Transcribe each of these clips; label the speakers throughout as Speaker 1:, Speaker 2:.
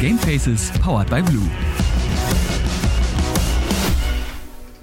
Speaker 1: Gamefaces powered by Blue.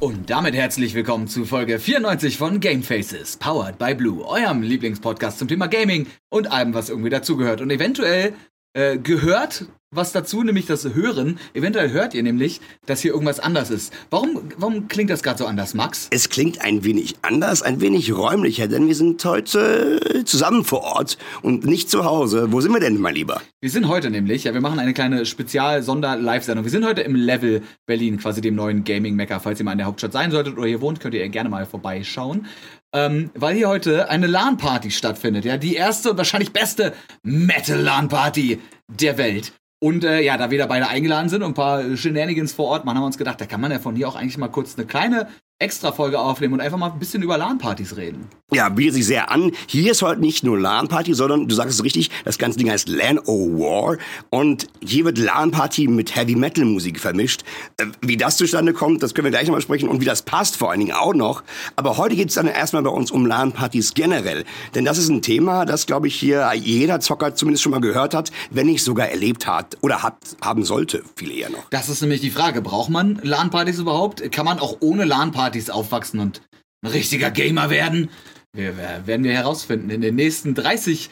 Speaker 2: Und damit herzlich willkommen zu Folge 94 von Gamefaces, powered by Blue, eurem Lieblingspodcast zum Thema Gaming und allem, was irgendwie dazugehört. Und eventuell äh, gehört was dazu, nämlich das Hören. Eventuell hört ihr nämlich, dass hier irgendwas anders ist. Warum, warum klingt das gerade so anders, Max?
Speaker 3: Es klingt ein wenig anders, ein wenig räumlicher, denn wir sind heute zusammen vor Ort und nicht zu Hause. Wo sind wir denn, mein Lieber?
Speaker 2: Wir sind heute nämlich, ja, wir machen eine kleine Spezial-Sonder-Live-Sendung. Wir sind heute im Level Berlin, quasi dem neuen Gaming-Mecker. Falls ihr mal in der Hauptstadt sein solltet oder hier wohnt, könnt ihr gerne mal vorbeischauen. Ähm, weil hier heute eine LAN-Party stattfindet, ja, die erste und wahrscheinlich beste Metal-LAN-Party der Welt. Und äh, ja, da wir da beide eingeladen sind und ein paar Shenanigans vor Ort machen, haben wir uns gedacht, da kann man ja von hier auch eigentlich mal kurz eine kleine Extra-Folge aufnehmen und einfach mal ein bisschen über LAN-Partys reden.
Speaker 3: Ja, bietet sich sehr an. Hier ist heute nicht nur LAN-Party, sondern, du sagst es richtig, das ganze Ding heißt LAN O War. Und hier wird LAN-Party mit Heavy-Metal-Musik vermischt. Äh, wie das zustande kommt, das können wir gleich nochmal sprechen. Und wie das passt vor allen Dingen auch noch. Aber heute geht es dann erstmal bei uns um LAN-Partys generell. Denn das ist ein Thema, das, glaube ich, hier jeder Zocker zumindest schon mal gehört hat, wenn nicht sogar erlebt hat oder hat, haben sollte. Viele eher noch.
Speaker 2: Das ist nämlich die Frage. Braucht man LAN-Partys überhaupt? Kann man auch ohne LAN-Partys Partys aufwachsen und ein richtiger Gamer werden? Wir, werden wir herausfinden in den nächsten 30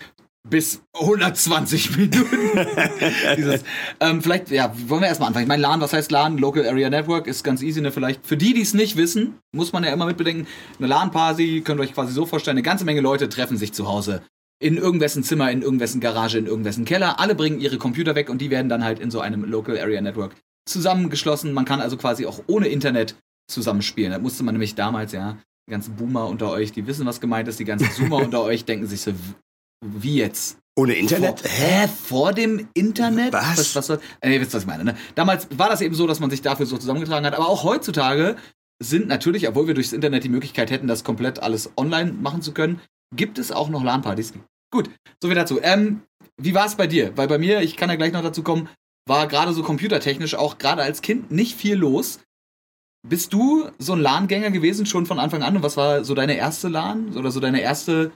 Speaker 2: bis 120 Minuten. Dieses, ähm, vielleicht, ja, wollen wir erstmal anfangen. Ich meine, LAN, was heißt LAN? Local Area Network ist ganz easy, ne? Vielleicht für die, die es nicht wissen, muss man ja immer mitbedenken. Eine LAN-Party könnt ihr euch quasi so vorstellen, eine ganze Menge Leute treffen sich zu Hause. In irgendwessen Zimmer, in irgendwessen Garage, in irgendwessen Keller. Alle bringen ihre Computer weg und die werden dann halt in so einem Local Area Network zusammengeschlossen. Man kann also quasi auch ohne Internet zusammenspielen. Da musste man nämlich damals, ja, die ganzen Boomer unter euch, die wissen, was gemeint ist, die ganzen Zoomer unter euch denken sich so, wie jetzt?
Speaker 3: Ohne Internet?
Speaker 2: Vor, hä? Vor dem Internet?
Speaker 3: Was?
Speaker 2: Was, was soll, äh, ihr wisst, was ich meine, ne? Damals war das eben so, dass man sich dafür so zusammengetragen hat, aber auch heutzutage sind natürlich, obwohl wir durchs Internet die Möglichkeit hätten, das komplett alles online machen zu können, gibt es auch noch LAN-Partys. Gut, so viel dazu. Ähm, wie war es bei dir? Weil bei mir, ich kann ja gleich noch dazu kommen, war gerade so computertechnisch auch gerade als Kind nicht viel los. Bist du so ein LAN-Gänger gewesen schon von Anfang an? Und was war so deine erste LAN oder so deine erste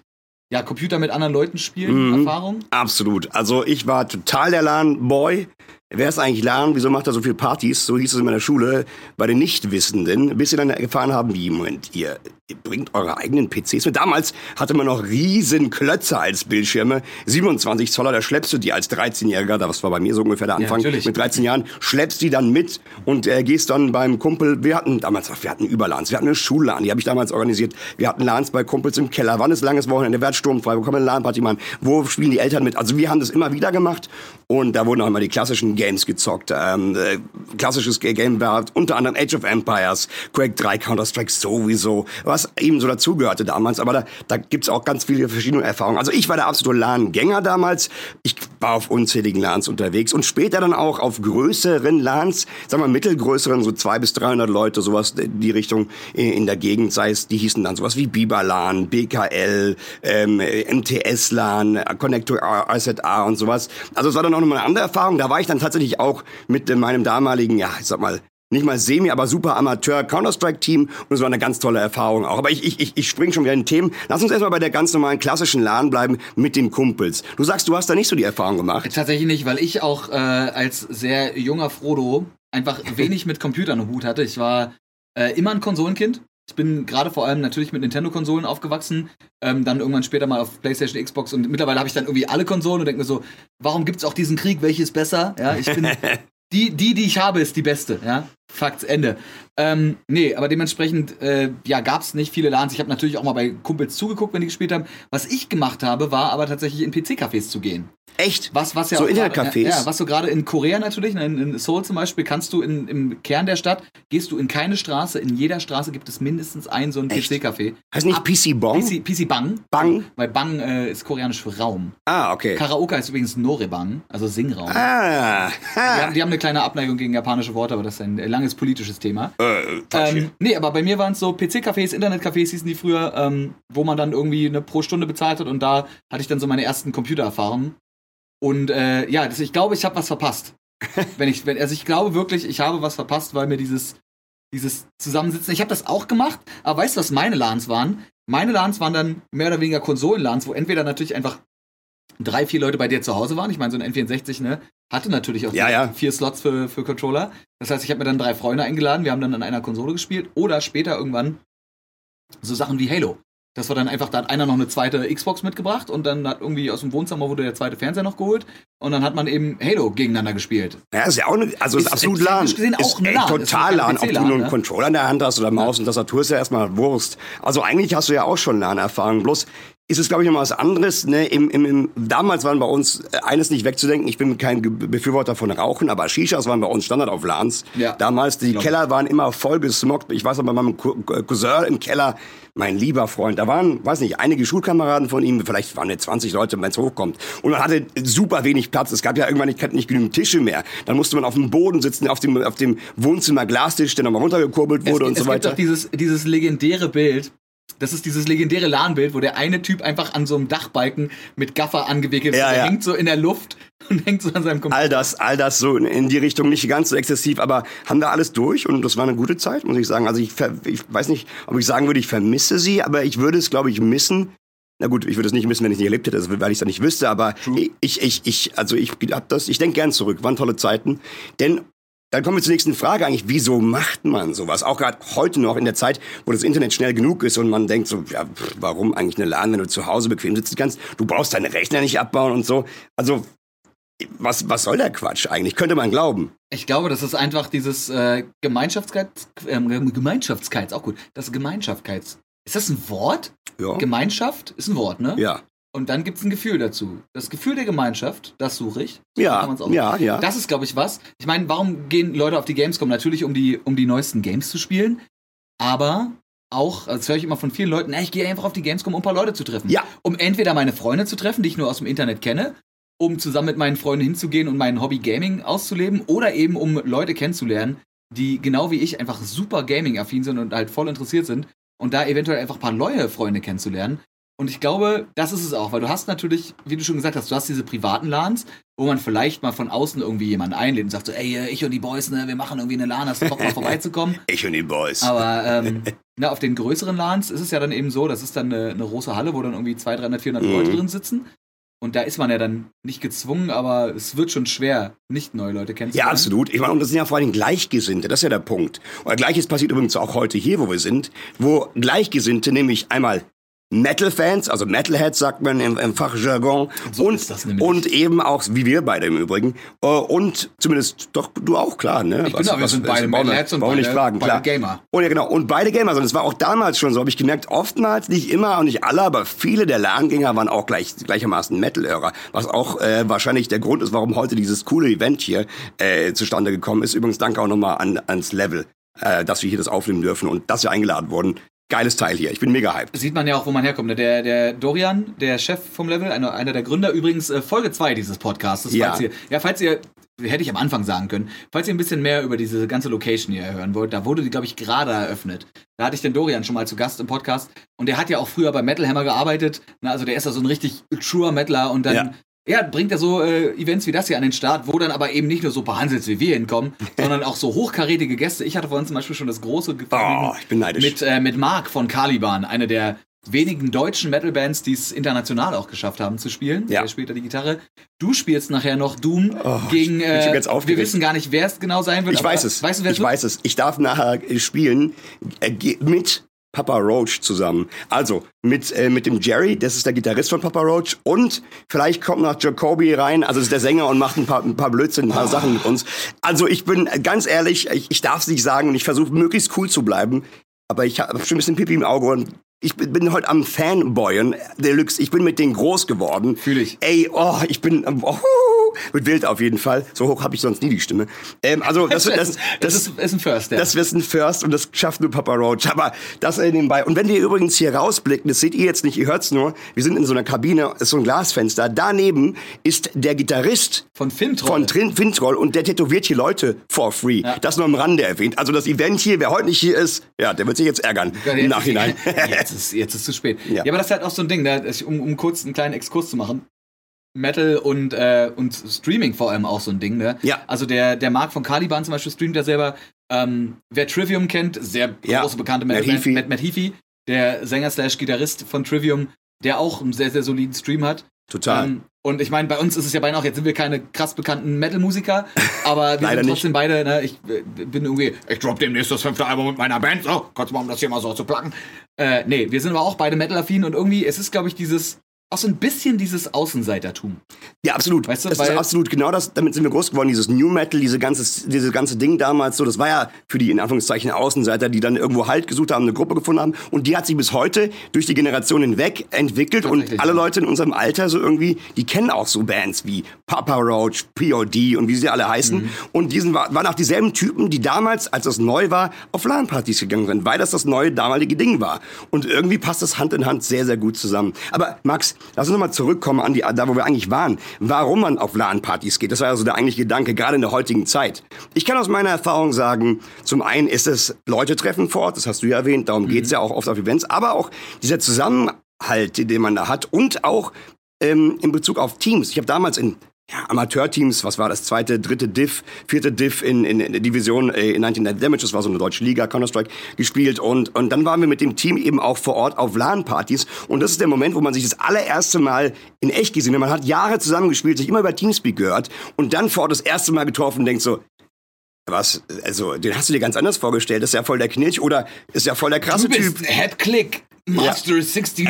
Speaker 2: ja, Computer mit anderen Leuten spielen mhm. Erfahrung?
Speaker 3: Absolut. Also ich war total der LAN-Boy. Wer ist eigentlich LAN? Wieso macht er so viele Partys? So hieß es in meiner Schule. Bei den Nichtwissenden, bis sie dann erfahren haben, wie, Moment, ihr, ihr bringt eure eigenen PCs mit. Damals hatte man noch riesen Klötze als Bildschirme. 27 Zoller, da schleppst du die als 13-Jähriger, das war bei mir so ungefähr der Anfang, ja, mit 13 Jahren, schleppst die dann mit und äh, gehst dann beim Kumpel, wir hatten damals, wir hatten Überlans, wir hatten eine Schullan, die habe ich damals organisiert, wir hatten Lans bei Kumpels im Keller, wann ist langes Wochenende, wer hat sturmfrei, wo kommen eine LAN-Party machen, wo spielen die Eltern mit, also wir haben das immer wieder gemacht und da wurden auch immer die klassischen Games gezockt. Ähm, äh, klassisches Game war unter anderem Age of Empires, Quake 3, Counter-Strike sowieso, was eben so dazugehörte damals. Aber da, da gibt's auch ganz viele verschiedene Erfahrungen. Also ich war der absolute LAN-Gänger damals. Ich war auf unzähligen LANs unterwegs und später dann auch auf größeren LANs, sagen wir mittelgrößeren, so zwei bis 300 Leute, sowas in die Richtung in der Gegend, sei es, die hießen dann sowas wie Biber LAN, BKL, ähm, MTS LAN, Connector RZA und sowas. Also es war dann auch nochmal eine andere Erfahrung. Da war ich dann tatsächlich auch mit meinem damaligen, ja, ich sag mal, nicht mal semi, aber super Amateur Counter-Strike-Team und es war eine ganz tolle Erfahrung auch. Aber ich, ich, ich, ich spring schon wieder in Themen. Lass uns erstmal bei der ganz normalen klassischen LAN bleiben mit den Kumpels. Du sagst, du hast da nicht so die Erfahrung gemacht.
Speaker 2: Tatsächlich nicht, weil ich auch äh, als sehr junger Frodo einfach wenig mit Computern im Hut hatte. Ich war äh, immer ein Konsolenkind. Ich bin gerade vor allem natürlich mit Nintendo-Konsolen aufgewachsen, ähm, dann irgendwann später mal auf PlayStation, Xbox und mittlerweile habe ich dann irgendwie alle Konsolen und denke mir so, warum gibt es auch diesen Krieg? Welches besser? Ja, ich bin die, die, die ich habe, ist die beste. Ja, Fakts Ende. Ähm, nee, aber dementsprechend äh, ja, gab es nicht viele LANs. Ich habe natürlich auch mal bei Kumpels zugeguckt, wenn die gespielt haben. Was ich gemacht habe, war aber tatsächlich in PC-Cafés zu gehen.
Speaker 3: Echt?
Speaker 2: Was, was ja
Speaker 3: so Internetcafés?
Speaker 2: Ja, was du gerade in Korea natürlich, ne, in, in Seoul zum Beispiel, kannst du in, im Kern der Stadt, gehst du in keine Straße, in jeder Straße gibt es mindestens ein so ein PC-Café.
Speaker 3: Heißt nicht PC Bong?
Speaker 2: PC, PC Bang.
Speaker 3: Bang?
Speaker 2: Weil Bang äh, ist koreanisch für Raum.
Speaker 3: Ah, okay.
Speaker 2: Karaoke heißt übrigens Norebang, also Singraum.
Speaker 3: Ah.
Speaker 2: Die haben, die haben eine kleine Abneigung gegen japanische Worte, aber das ist ein langes politisches Thema.
Speaker 3: Äh,
Speaker 2: ähm, nee, aber bei mir waren es so PC-Cafés, Internet-Cafés hießen die früher, ähm, wo man dann irgendwie eine pro Stunde bezahlt hat und da hatte ich dann so meine ersten Computererfahrungen. Und äh, ja, das, ich glaube, ich habe was verpasst. wenn ich, wenn, also ich glaube wirklich, ich habe was verpasst, weil mir dieses, dieses Zusammensitzen, ich habe das auch gemacht, aber weißt du, was meine LANs waren? Meine LANs waren dann mehr oder weniger Konsolen-LANs, wo entweder natürlich einfach drei, vier Leute bei dir zu Hause waren. Ich meine, so ein N64, ne? Hatte natürlich auch
Speaker 3: Ja, ja.
Speaker 2: vier Slots für, für Controller. Das heißt, ich habe mir dann drei Freunde eingeladen, wir haben dann an einer Konsole gespielt oder später irgendwann so Sachen wie Halo. Das war dann einfach, da hat einer noch eine zweite Xbox mitgebracht und dann hat irgendwie aus dem Wohnzimmer wurde der zweite Fernseher noch geholt und dann hat man eben Halo gegeneinander gespielt.
Speaker 3: Ja, ist ja auch eine, also ist,
Speaker 2: Ist
Speaker 3: absolut LAN.
Speaker 2: gesehen auch
Speaker 3: ist
Speaker 2: LAN.
Speaker 3: Total
Speaker 2: kein
Speaker 3: LAN. Ob du nur einen
Speaker 2: ne?
Speaker 3: Controller in der Hand hast oder Maus und Tastatur ist ja erstmal Wurst. Also eigentlich hast du ja auch schon LAN-Erfahrung. Bloß ist es, glaube ich, noch mal was anderes. Ne? Im, im, im, damals waren bei uns äh, eines nicht wegzudenken. Ich bin kein Befürworter von Rauchen, aber Shishas waren bei uns Standard auf LANs.
Speaker 2: Ja.
Speaker 3: Damals, die
Speaker 2: ich.
Speaker 3: Keller waren immer voll gesmockt. Ich weiß noch, bei meinem Cou- Cousin im Keller, mein lieber Freund, da waren, weiß nicht, einige Schulkameraden von ihm, vielleicht waren es 20 Leute, wenn es hochkommt. Und man hatte super wenig Platz. Es gab ja irgendwann nicht, nicht genügend Tische mehr. Dann musste man auf dem Boden sitzen, auf dem, auf dem Wohnzimmer Glastisch, der nochmal runtergekurbelt wurde
Speaker 2: es,
Speaker 3: und
Speaker 2: es
Speaker 3: so
Speaker 2: gibt
Speaker 3: weiter.
Speaker 2: doch dieses, dieses legendäre Bild. Das ist dieses legendäre LAN-Bild, wo der eine Typ einfach an so einem Dachbalken mit Gaffer angewickelt ist.
Speaker 3: Ja,
Speaker 2: der
Speaker 3: ja.
Speaker 2: hängt so in der Luft und hängt so an seinem Computer.
Speaker 3: All das, all das so in, die Richtung nicht ganz so exzessiv, aber haben wir alles durch und das war eine gute Zeit, muss ich sagen. Also ich, ich weiß nicht, ob ich sagen würde, ich vermisse sie, aber ich würde es, glaube ich, missen. Na gut, ich würde es nicht missen, wenn ich es nicht erlebt hätte, also weil ich es dann nicht wüsste, aber ich, ich, ich, also ich hab das, ich denke gern zurück, waren tolle Zeiten. Denn dann kommen wir zur nächsten Frage eigentlich, wieso macht man sowas? Auch gerade heute noch in der Zeit, wo das Internet schnell genug ist und man denkt so, ja, warum eigentlich eine LAN, wenn du zu Hause bequem sitzen kannst? Du brauchst deine Rechner nicht abbauen und so. Also, was, was soll der Quatsch eigentlich? Könnte man glauben.
Speaker 2: Ich glaube, das ist einfach dieses äh, Gemeinschaftskeits, ähm, Gemeinschaftskeits, auch gut. Das Gemeinschaftskeits. Ist das ein Wort?
Speaker 3: Ja.
Speaker 2: Gemeinschaft ist ein Wort, ne?
Speaker 3: Ja.
Speaker 2: Und dann gibt es ein Gefühl dazu. Das Gefühl der Gemeinschaft, das suche ich. So kann
Speaker 3: Ja, ja, ja.
Speaker 2: Das ist, glaube ich, was. Ich meine, warum gehen Leute auf die Gamescom? Natürlich, um die, um die neuesten Games zu spielen. Aber auch, das höre ich immer von vielen Leuten, na, ich gehe einfach auf die Gamescom, um ein paar Leute zu treffen.
Speaker 3: Ja.
Speaker 2: Um entweder meine Freunde zu treffen, die ich nur aus dem Internet kenne, um zusammen mit meinen Freunden hinzugehen und mein Hobby Gaming auszuleben, oder eben um Leute kennenzulernen, die genau wie ich einfach super Gaming-affin sind und halt voll interessiert sind und da eventuell einfach ein paar neue Freunde kennenzulernen. Und ich glaube, das ist es auch, weil du hast natürlich, wie du schon gesagt hast, du hast diese privaten LANs, wo man vielleicht mal von außen irgendwie jemanden einlädt und sagt so, ey, äh, ich und die Boys, ne, wir machen irgendwie eine LAN, hast du Bock mal vorbeizukommen?
Speaker 3: Ich und die Boys.
Speaker 2: Aber ähm, na, auf den größeren LANs ist es ja dann eben so, das ist dann eine, eine große Halle, wo dann irgendwie 200, 300, 400
Speaker 3: Mhm.
Speaker 2: Leute drin sitzen. Und da ist man ja dann nicht gezwungen, aber es wird schon schwer, nicht neue Leute
Speaker 3: Ja,
Speaker 2: kennenzulernen.
Speaker 3: absolut. Ich meine, und das sind ja vor allem Gleichgesinnte, das ist ja der Punkt. Und Gleiches passiert übrigens auch heute hier, wo wir sind, wo Gleichgesinnte nämlich einmal Metal-Fans, also Metalheads sagt man im, im Fachjargon,
Speaker 2: So
Speaker 3: und, und eben auch, wie wir beide im Übrigen, äh, und zumindest doch du auch, klar, ne?
Speaker 2: Ich bin da, wir sind beide Metalheads und
Speaker 3: wir nicht
Speaker 2: beide-
Speaker 3: fragen,
Speaker 2: beide
Speaker 3: klar.
Speaker 2: Gamer.
Speaker 3: Und ja, genau. Und beide Gamer. Und es war auch damals schon so, habe ich gemerkt, oftmals, nicht immer und nicht alle, aber viele der LAN-Gänger waren auch gleich, gleichermaßen Metal-Hörer. Was auch äh, wahrscheinlich der Grund ist, warum heute dieses coole Event hier äh, zustande gekommen ist. Übrigens danke auch nochmal an, ans Level, äh, dass wir hier das aufnehmen dürfen und dass wir eingeladen wurden. Geiles Teil hier. Ich bin mega hyped.
Speaker 2: Sieht man ja auch, wo man herkommt. ne? Der, der Dorian, der Chef vom Level, einer, einer der Gründer, übrigens äh, Folge 2 dieses Podcasts.
Speaker 3: Ja.
Speaker 2: Falls ihr, ja, falls ihr, hätte ich am Anfang sagen können, falls ihr ein bisschen mehr über diese ganze Location hier hören wollt, da wurde die, glaube ich, gerade eröffnet. Da hatte ich den Dorian schon mal zu Gast im Podcast und der hat ja auch früher bei Metal Hammer gearbeitet. Na, also der ist ja so ein richtig truer Metaler und dann.
Speaker 3: Ja.
Speaker 2: Ja, bringt er so äh, Events wie das hier an den Start, wo dann aber eben nicht nur so paar Hansels wie wir hinkommen, sondern auch so hochkarätige Gäste. Ich hatte vorhin zum Beispiel schon das große Vergnügen
Speaker 3: Oh, ich bin neidisch.
Speaker 2: mit, äh, mit Mark von Caliban, eine der wenigen deutschen Metal-Bands, die es international auch geschafft haben zu spielen.
Speaker 3: Ja.
Speaker 2: Der spielt da die Gitarre. Du spielst nachher noch Doom
Speaker 3: Oh,
Speaker 2: gegen. Äh, wir wissen gar nicht, wer es genau sein wird.
Speaker 3: ich weiß es.
Speaker 2: Weißt du, wer
Speaker 3: ich weiß es. Ich darf nachher spielen äh, mit Papa Roach zusammen. Also mit, äh, mit dem Jerry, das ist der Gitarrist von Papa Roach. Und vielleicht kommt noch Jacoby rein, also ist der Sänger und macht ein paar, ein paar Blödsinn, ein paar Sachen mit uns. Also ich bin ganz ehrlich, ich, ich darf es nicht sagen und ich versuche möglichst cool zu bleiben. Aber ich habe schon ein bisschen Pipi im Auge und ich bin, bin heute am Fanboyen Deluxe. Ich bin mit denen groß geworden.
Speaker 2: Fühl ich.
Speaker 3: Ey, oh, ich bin oh, mit wild auf jeden Fall. So hoch habe ich sonst nie die Stimme. Ähm, also das, das, das,
Speaker 2: das ist, ist ein First, ja.
Speaker 3: das wird ein First und das schafft nur Papa Roach. Aber das äh, nebenbei. Und wenn wir übrigens hier rausblicken, das seht ihr jetzt nicht, ihr hört's nur. Wir sind in so einer Kabine, ist so ein Glasfenster. Daneben ist der Gitarrist
Speaker 2: von Fintroll.
Speaker 3: von Trin Fintroll und der tätowiert hier Leute for free.
Speaker 2: Ja.
Speaker 3: Das nur am Rande erwähnt. Also das Event hier, wer heute nicht hier ist, ja, der wird sich jetzt ärgern
Speaker 2: Ja,
Speaker 3: im
Speaker 2: jetzt
Speaker 3: Nachhinein.
Speaker 2: Ist, jetzt, ist, jetzt ist zu spät.
Speaker 3: Ja.
Speaker 2: Aber das ist halt auch so ein Ding? Das- um, um kurz einen kleinen Exkurs zu machen. Metal und, äh, und Streaming vor allem auch so ein Ding, ne?
Speaker 3: Ja.
Speaker 2: Also der, der Mark von Caliban zum Beispiel streamt ja selber. Ähm, wer Trivium kennt, sehr
Speaker 3: Ja.
Speaker 2: große bekannte
Speaker 3: Matt
Speaker 2: Metal
Speaker 3: Heafy.
Speaker 2: Matt, Matt Heafy, der Sänger slash Gitarrist von Trivium, der auch einen sehr, sehr soliden Stream hat.
Speaker 3: Total.
Speaker 2: Ähm, Und ich meine, bei uns ist es ja beinahe auch, jetzt sind wir keine krass bekannten Metal-Musiker, aber wir sind trotzdem beide, ne, ich äh, bin irgendwie, ich drop demnächst das fünfte Album mit meiner Band, so, kurz mal, um das hier mal so zu placken. Äh, nee, wir sind aber auch beide Metal-affin und irgendwie, es ist, glaube ich, dieses, auch so ein bisschen dieses Außenseitertum.
Speaker 3: Ja, absolut.
Speaker 2: Weißt du,
Speaker 3: das ist absolut genau das. Damit sind wir groß geworden. Dieses New Metal, diese ganze, dieses ganze Ding damals so. Das war ja für die in Anführungszeichen Außenseiter, die dann irgendwo Halt gesucht haben, eine Gruppe gefunden haben. Und die hat sich bis heute durch die Generation hinweg entwickelt. Und alle
Speaker 2: ja.
Speaker 3: Leute in unserem Alter so irgendwie, die kennen auch so Bands wie Papa Roach, POD und wie sie alle heißen.
Speaker 2: Mhm.
Speaker 3: Und diesen war- waren auch dieselben Typen, die damals, als das neu war, auf LAN-Partys gegangen sind, weil das das neue damalige Ding war. Und irgendwie passt das Hand in Hand sehr, sehr gut zusammen. Aber Max, lass uns nochmal zurückkommen an die, da wo wir eigentlich waren. Warum man auf LAN-Partys geht, das war ja so der eigentliche Gedanke, gerade in der heutigen Zeit. Ich kann aus meiner Erfahrung sagen, zum einen ist es Leute treffen vor Ort, das hast du ja erwähnt, darum geht's ja auch oft auf Events, aber auch dieser Zusammenhalt, den man da hat und auch ähm, in Bezug auf Teams. Ich habe damals in ja, Amateurteams, was war das, zweite, dritte Div, vierte Div in, in, in der Division äh, in 19 Damage, das war so eine deutsche Liga, Counter-Strike, gespielt und, und dann waren wir mit dem Team eben auch vor Ort auf LAN-Partys und das ist der Moment, wo man sich das allererste Mal in echt gesehen hat. Man hat Jahre zusammengespielt, sich immer über Teamspeak gehört und dann vor Ort das erste Mal getroffen und denkt so, was, also, den hast du dir ganz anders vorgestellt, das ist ja voll der Knirsch oder ist ja voll der krasse
Speaker 2: Du bist
Speaker 3: Typ.
Speaker 2: Headclick, Master 69.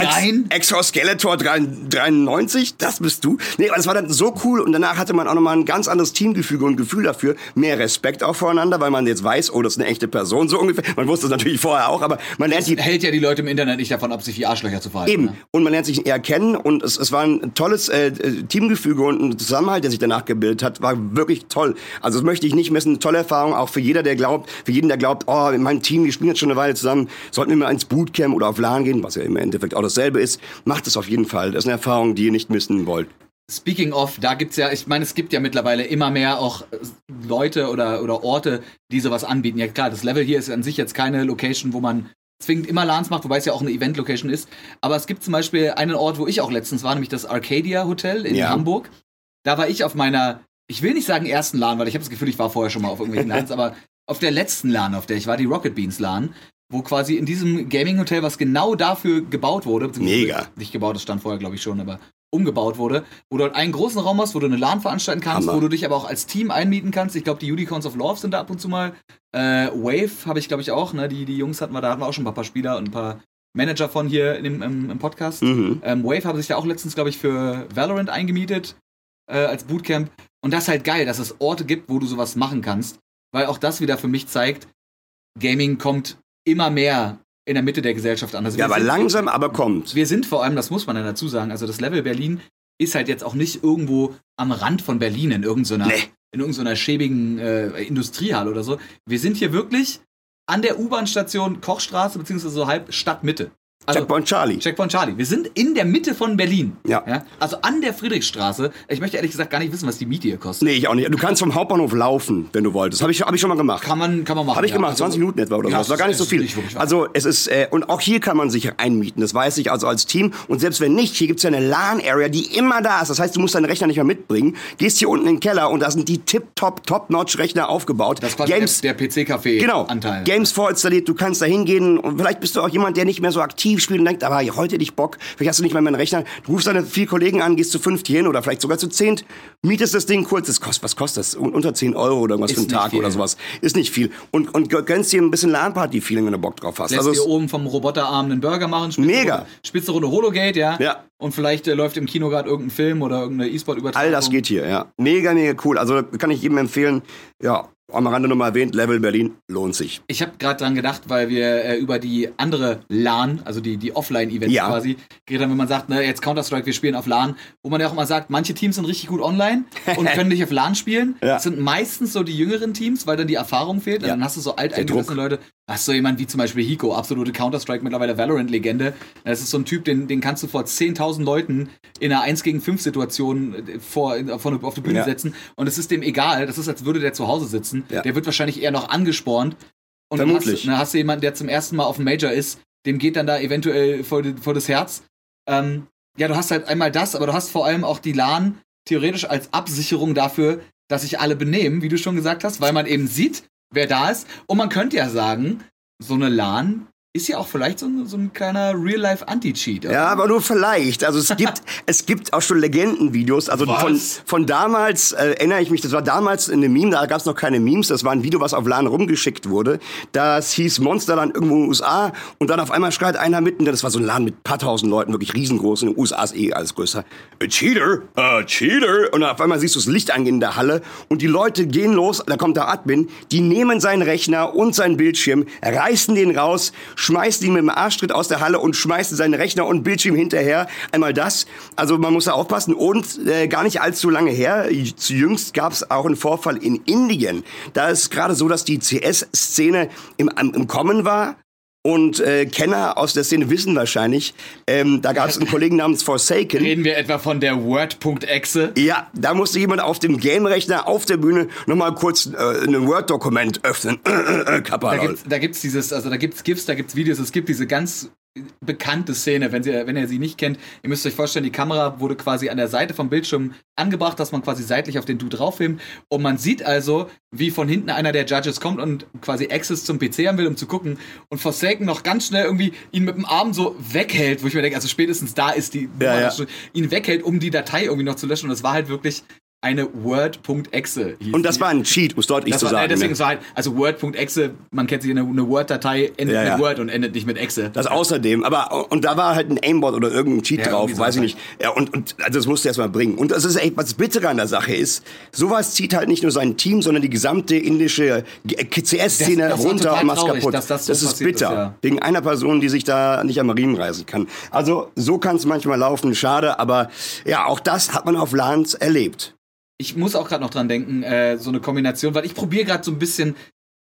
Speaker 3: Ex Exoskeletor 93, das bist du. Nee, aber das war dann so cool und danach hatte man auch nochmal ein ganz anderes Teamgefüge und Gefühl dafür. Mehr Respekt auch voreinander, weil man jetzt weiß, oh, das ist eine echte Person, so ungefähr. Man wusste es natürlich vorher auch, aber man lernt die
Speaker 2: Hält ja die Leute im Internet nicht davon ab, sich wie Arschlöcher zu verhalten.
Speaker 3: Eben.
Speaker 2: Ne?
Speaker 3: Und man lernt sich eher kennen und es, es war ein tolles äh, äh, Teamgefüge und ein Zusammenhalt, der sich danach gebildet hat, war wirklich toll. Also das möchte ich nicht missen. Eine tolle Erfahrung auch für jeder, der glaubt, für jeden, der glaubt, oh, in meinem Team, wir spielen jetzt schon eine Weile zusammen, sollten wir mal ins Bootcamp oder auf LAN gehen, was ja im Endeffekt auch dasselbe ist. Macht es auf jeden Fall. Das ist eine Erfahrung, die ihr nicht missen wollt.
Speaker 2: Speaking of, da gibt's ja, ich meine, es gibt ja mittlerweile immer mehr auch Leute oder, oder Orte, die sowas anbieten. Ja klar, das Level hier ist an sich jetzt keine Location, wo man zwingend immer LANs macht, wobei es ja auch eine Event-Location ist. Aber es gibt zum Beispiel einen Ort, wo ich auch letztens war, nämlich das Arcadia Hotel in
Speaker 3: Ja.
Speaker 2: Hamburg. Da war ich auf meiner, ich will nicht sagen ersten LAN, weil ich habe das Gefühl, ich war vorher schon mal auf irgendwelchen LANs, aber auf der letzten LAN, auf der ich war, die Rocket Beans LAN, wo quasi in diesem Gaming-Hotel, was genau dafür gebaut wurde, beziehungsweise
Speaker 3: Mega.
Speaker 2: nicht gebaut, das stand vorher, glaube ich, schon, aber umgebaut wurde, wo du halt einen großen Raum hast, wo du eine LAN veranstalten kannst,
Speaker 3: Hammer.
Speaker 2: wo du dich aber auch als Team einmieten kannst. Ich glaube, die Unicorns of Love sind da ab und zu mal. Äh, Wave habe ich, glaube ich, auch. Ne? Die, die Jungs hatten wir, da hatten wir auch schon ein paar Spieler und ein paar Manager von hier dem, im, im Podcast.
Speaker 3: Mhm.
Speaker 2: Ähm, Wave haben sich ja auch letztens, glaube ich, für Valorant eingemietet äh, als Bootcamp. Und das ist halt geil, dass es Orte gibt, wo du sowas machen kannst. Weil auch das wieder für mich zeigt, Gaming kommt immer mehr in der Mitte der Gesellschaft an. Also
Speaker 3: Ja, aber langsam, aber kommt.
Speaker 2: wir sind vor allem, das muss man dann dazu sagen, also das Level Berlin ist halt jetzt auch nicht irgendwo am Rand von Berlin in irgendeiner,
Speaker 3: Nee.
Speaker 2: in irgendeiner schäbigen äh, Industriehalle oder so. Wir sind hier wirklich an der U-Bahn-Station Kochstraße, beziehungsweise so halb Stadtmitte. Also,
Speaker 3: Checkpoint Charlie.
Speaker 2: Checkpoint Charlie. Wir sind in der Mitte von Berlin.
Speaker 3: Ja.
Speaker 2: Also an der Friedrichstraße. Ich möchte ehrlich gesagt gar nicht wissen, was die Miete hier kostet.
Speaker 3: Nee, ich auch nicht. Du kannst vom Hauptbahnhof laufen, wenn du wolltest. Habe ich, hab ich schon mal gemacht.
Speaker 2: Kann man, kann man machen.
Speaker 3: Habe ich
Speaker 2: ja.
Speaker 3: gemacht,
Speaker 2: Also,
Speaker 3: 20 Minuten etwa oder so.
Speaker 2: Ja,
Speaker 3: Das war gar nicht so viel.
Speaker 2: nicht.
Speaker 3: Also es ist, äh, und auch hier kann man sich einmieten, das weiß ich also als Team. Und selbst wenn nicht, hier gibt's ja eine LAN-Area, die immer da ist. Das heißt, du musst deinen Rechner nicht mehr mitbringen, gehst hier unten in den Keller und da sind die tip-top, top-notch-Rechner aufgebaut.
Speaker 2: Das quasi
Speaker 3: Games,
Speaker 2: der PC-Café-Anteil.
Speaker 3: Genau. Games vorinstalliert, du kannst da hingehen und vielleicht bist du auch jemand, der nicht mehr so aktiv spielt und denkt, aber heute ich Bock, vielleicht hast du nicht mehr meinen Rechner. Du rufst deine vier Kollegen an, gehst zu fünft hier hin oder vielleicht sogar zu zehnt, mietest das Ding kurz, das kostet, was kostet das? Un- Unter 10 Euro oder irgendwas
Speaker 2: Ist
Speaker 3: für einen
Speaker 2: nicht
Speaker 3: Tag
Speaker 2: viel.
Speaker 3: oder sowas. Ist nicht viel. Und, und gönnst dir ein bisschen LAN-Party-Feeling, wenn du Bock drauf hast.
Speaker 2: Lässt
Speaker 3: Also
Speaker 2: dir oben vom Roboterarm einen Burger machen. Spitze
Speaker 3: Mega.
Speaker 2: Runde, Spitze Runde Hologate, ja.
Speaker 3: Ja.
Speaker 2: Und vielleicht äh, läuft im Kino gerade irgendein Film oder irgendeine E-Sport-Übertragung.
Speaker 3: all das geht hier, ja. Mega, mega cool. Also kann ich jedem empfehlen. Ja, am Rande nochmal erwähnt, Level Berlin lohnt sich.
Speaker 2: Ich habe gerade dran gedacht, weil wir äh, über die andere LAN, also die, die Offline-Events
Speaker 3: Ja.
Speaker 2: quasi, geredet haben, wenn man sagt, ne, jetzt Counter-Strike, wir spielen auf LAN, wo man ja auch immer sagt, manche Teams sind richtig gut online und können nicht auf LAN spielen.
Speaker 3: Ja.
Speaker 2: Das sind meistens so die jüngeren Teams, weil dann die Erfahrung fehlt. Und
Speaker 3: Ja.
Speaker 2: dann hast du so alteingesessene Leute. Hast so jemand wie zum Beispiel Hiko, absolute Counter-Strike, mittlerweile Valorant-Legende. Das ist so ein Typ, den, den kannst du vor 10.000 Leuten in einer 1 gegen 5 Situation äh, vor, vor, auf die Bühne setzen. Und es ist dem egal. Das ist, als würde der zu Hause sitzen.
Speaker 3: Ja.
Speaker 2: Der wird wahrscheinlich eher noch angespornt. Und dann
Speaker 3: Vermutlich.
Speaker 2: hast, du, dann hast du jemanden, der zum ersten Mal auf dem Major ist, dem geht dann da eventuell vor, vor das Herz. Ähm, ja, du hast halt einmal das, aber du hast vor allem auch die LAN theoretisch als Absicherung dafür, dass sich alle benehmen, wie du schon gesagt hast, weil man eben sieht, wer da ist. Und man könnte ja sagen, so eine LAN ist ja auch vielleicht so ein, so ein kleiner Real-Life-Anti-Cheat.
Speaker 3: Ja, aber nur vielleicht. Also es gibt, es gibt auch schon Legendenvideos. Also von,
Speaker 2: Was?
Speaker 3: von damals äh, erinnere ich mich, das war damals eine Meme, da gab es noch keine Memes, das war ein Video, was auf LAN rumgeschickt wurde. Das hieß Monsterland irgendwo in den USA und dann auf einmal schreit einer mitten, das war so ein LAN mit paar tausend Leuten, wirklich riesengroß, in den USA ist eh alles größer. A cheater, a cheater. Und auf einmal siehst du das Licht angehen in der Halle und die Leute gehen los, da kommt der Admin, die nehmen seinen Rechner und seinen Bildschirm, reißen den raus, schmeißen ihn mit dem Arschtritt aus der Halle und schmeißen seinen Rechner und Bildschirm hinterher. Einmal das. Also man muss da aufpassen. Und äh, gar nicht allzu lange her, jüngst gab es auch einen Vorfall in Indien. Da ist gerade so, dass die CS-Szene im, im Kommen war. Und äh, Kenner aus der Szene wissen wahrscheinlich, ähm, da gab es einen Kollegen namens Forsaken.
Speaker 2: Reden wir etwa von der Word.exe?
Speaker 3: Ja, da musste jemand auf dem Game-Rechner auf der Bühne nochmal kurz äh, ein Word-Dokument öffnen.
Speaker 2: Da gibt's, da gibt's dieses, also da gibt's GIFs, da gibt's Videos, es gibt diese ganz bekannte Szene, wenn, sie, wenn ihr sie nicht kennt. Ihr müsst euch vorstellen, die Kamera wurde quasi an der Seite vom Bildschirm angebracht, dass man quasi seitlich auf den Dude drauffilmt. Und man sieht also, wie von hinten einer der Judges kommt und quasi Access zum PC haben will, um zu gucken. Und Forsaken noch ganz schnell irgendwie ihn mit dem Arm so weghält, wo ich mir denke, also spätestens da ist die,
Speaker 3: Ja, ja.
Speaker 2: ihn weghält, um die Datei irgendwie noch zu löschen. Und es war halt wirklich eine Word.exe. hieß
Speaker 3: Und das war ein Cheat, muss deutlich
Speaker 2: Das
Speaker 3: zu
Speaker 2: war, äh,
Speaker 3: sagen.
Speaker 2: deswegen
Speaker 3: ne?
Speaker 2: war halt, also Word.exe, man kennt sich eine, eine Word-Datei, endet
Speaker 3: Ja, ja.
Speaker 2: mit Word und endet nicht mit Exe.
Speaker 3: Das außerdem, aber und da war halt ein Aimbot oder irgendein Cheat
Speaker 2: Ja,
Speaker 3: drauf, weiß ich nicht. Ja, und, und also das musst du erst mal bringen. Und das ist echt, was bitterer an der Sache ist, sowas zieht halt nicht nur sein Team, sondern die gesamte indische CS-Szene
Speaker 2: Das- das war
Speaker 3: runter und macht kaputt.
Speaker 2: dass das so
Speaker 3: ist
Speaker 2: passiert
Speaker 3: bitter.
Speaker 2: ist.
Speaker 3: Wegen einer Person, die sich da nicht am Riemen reißen kann. Also so kann es manchmal laufen, schade, aber ja, auch das hat man auf LANs erlebt.
Speaker 2: Ich muss auch gerade noch dran denken, äh, so eine Kombination, weil ich probiere gerade so ein bisschen,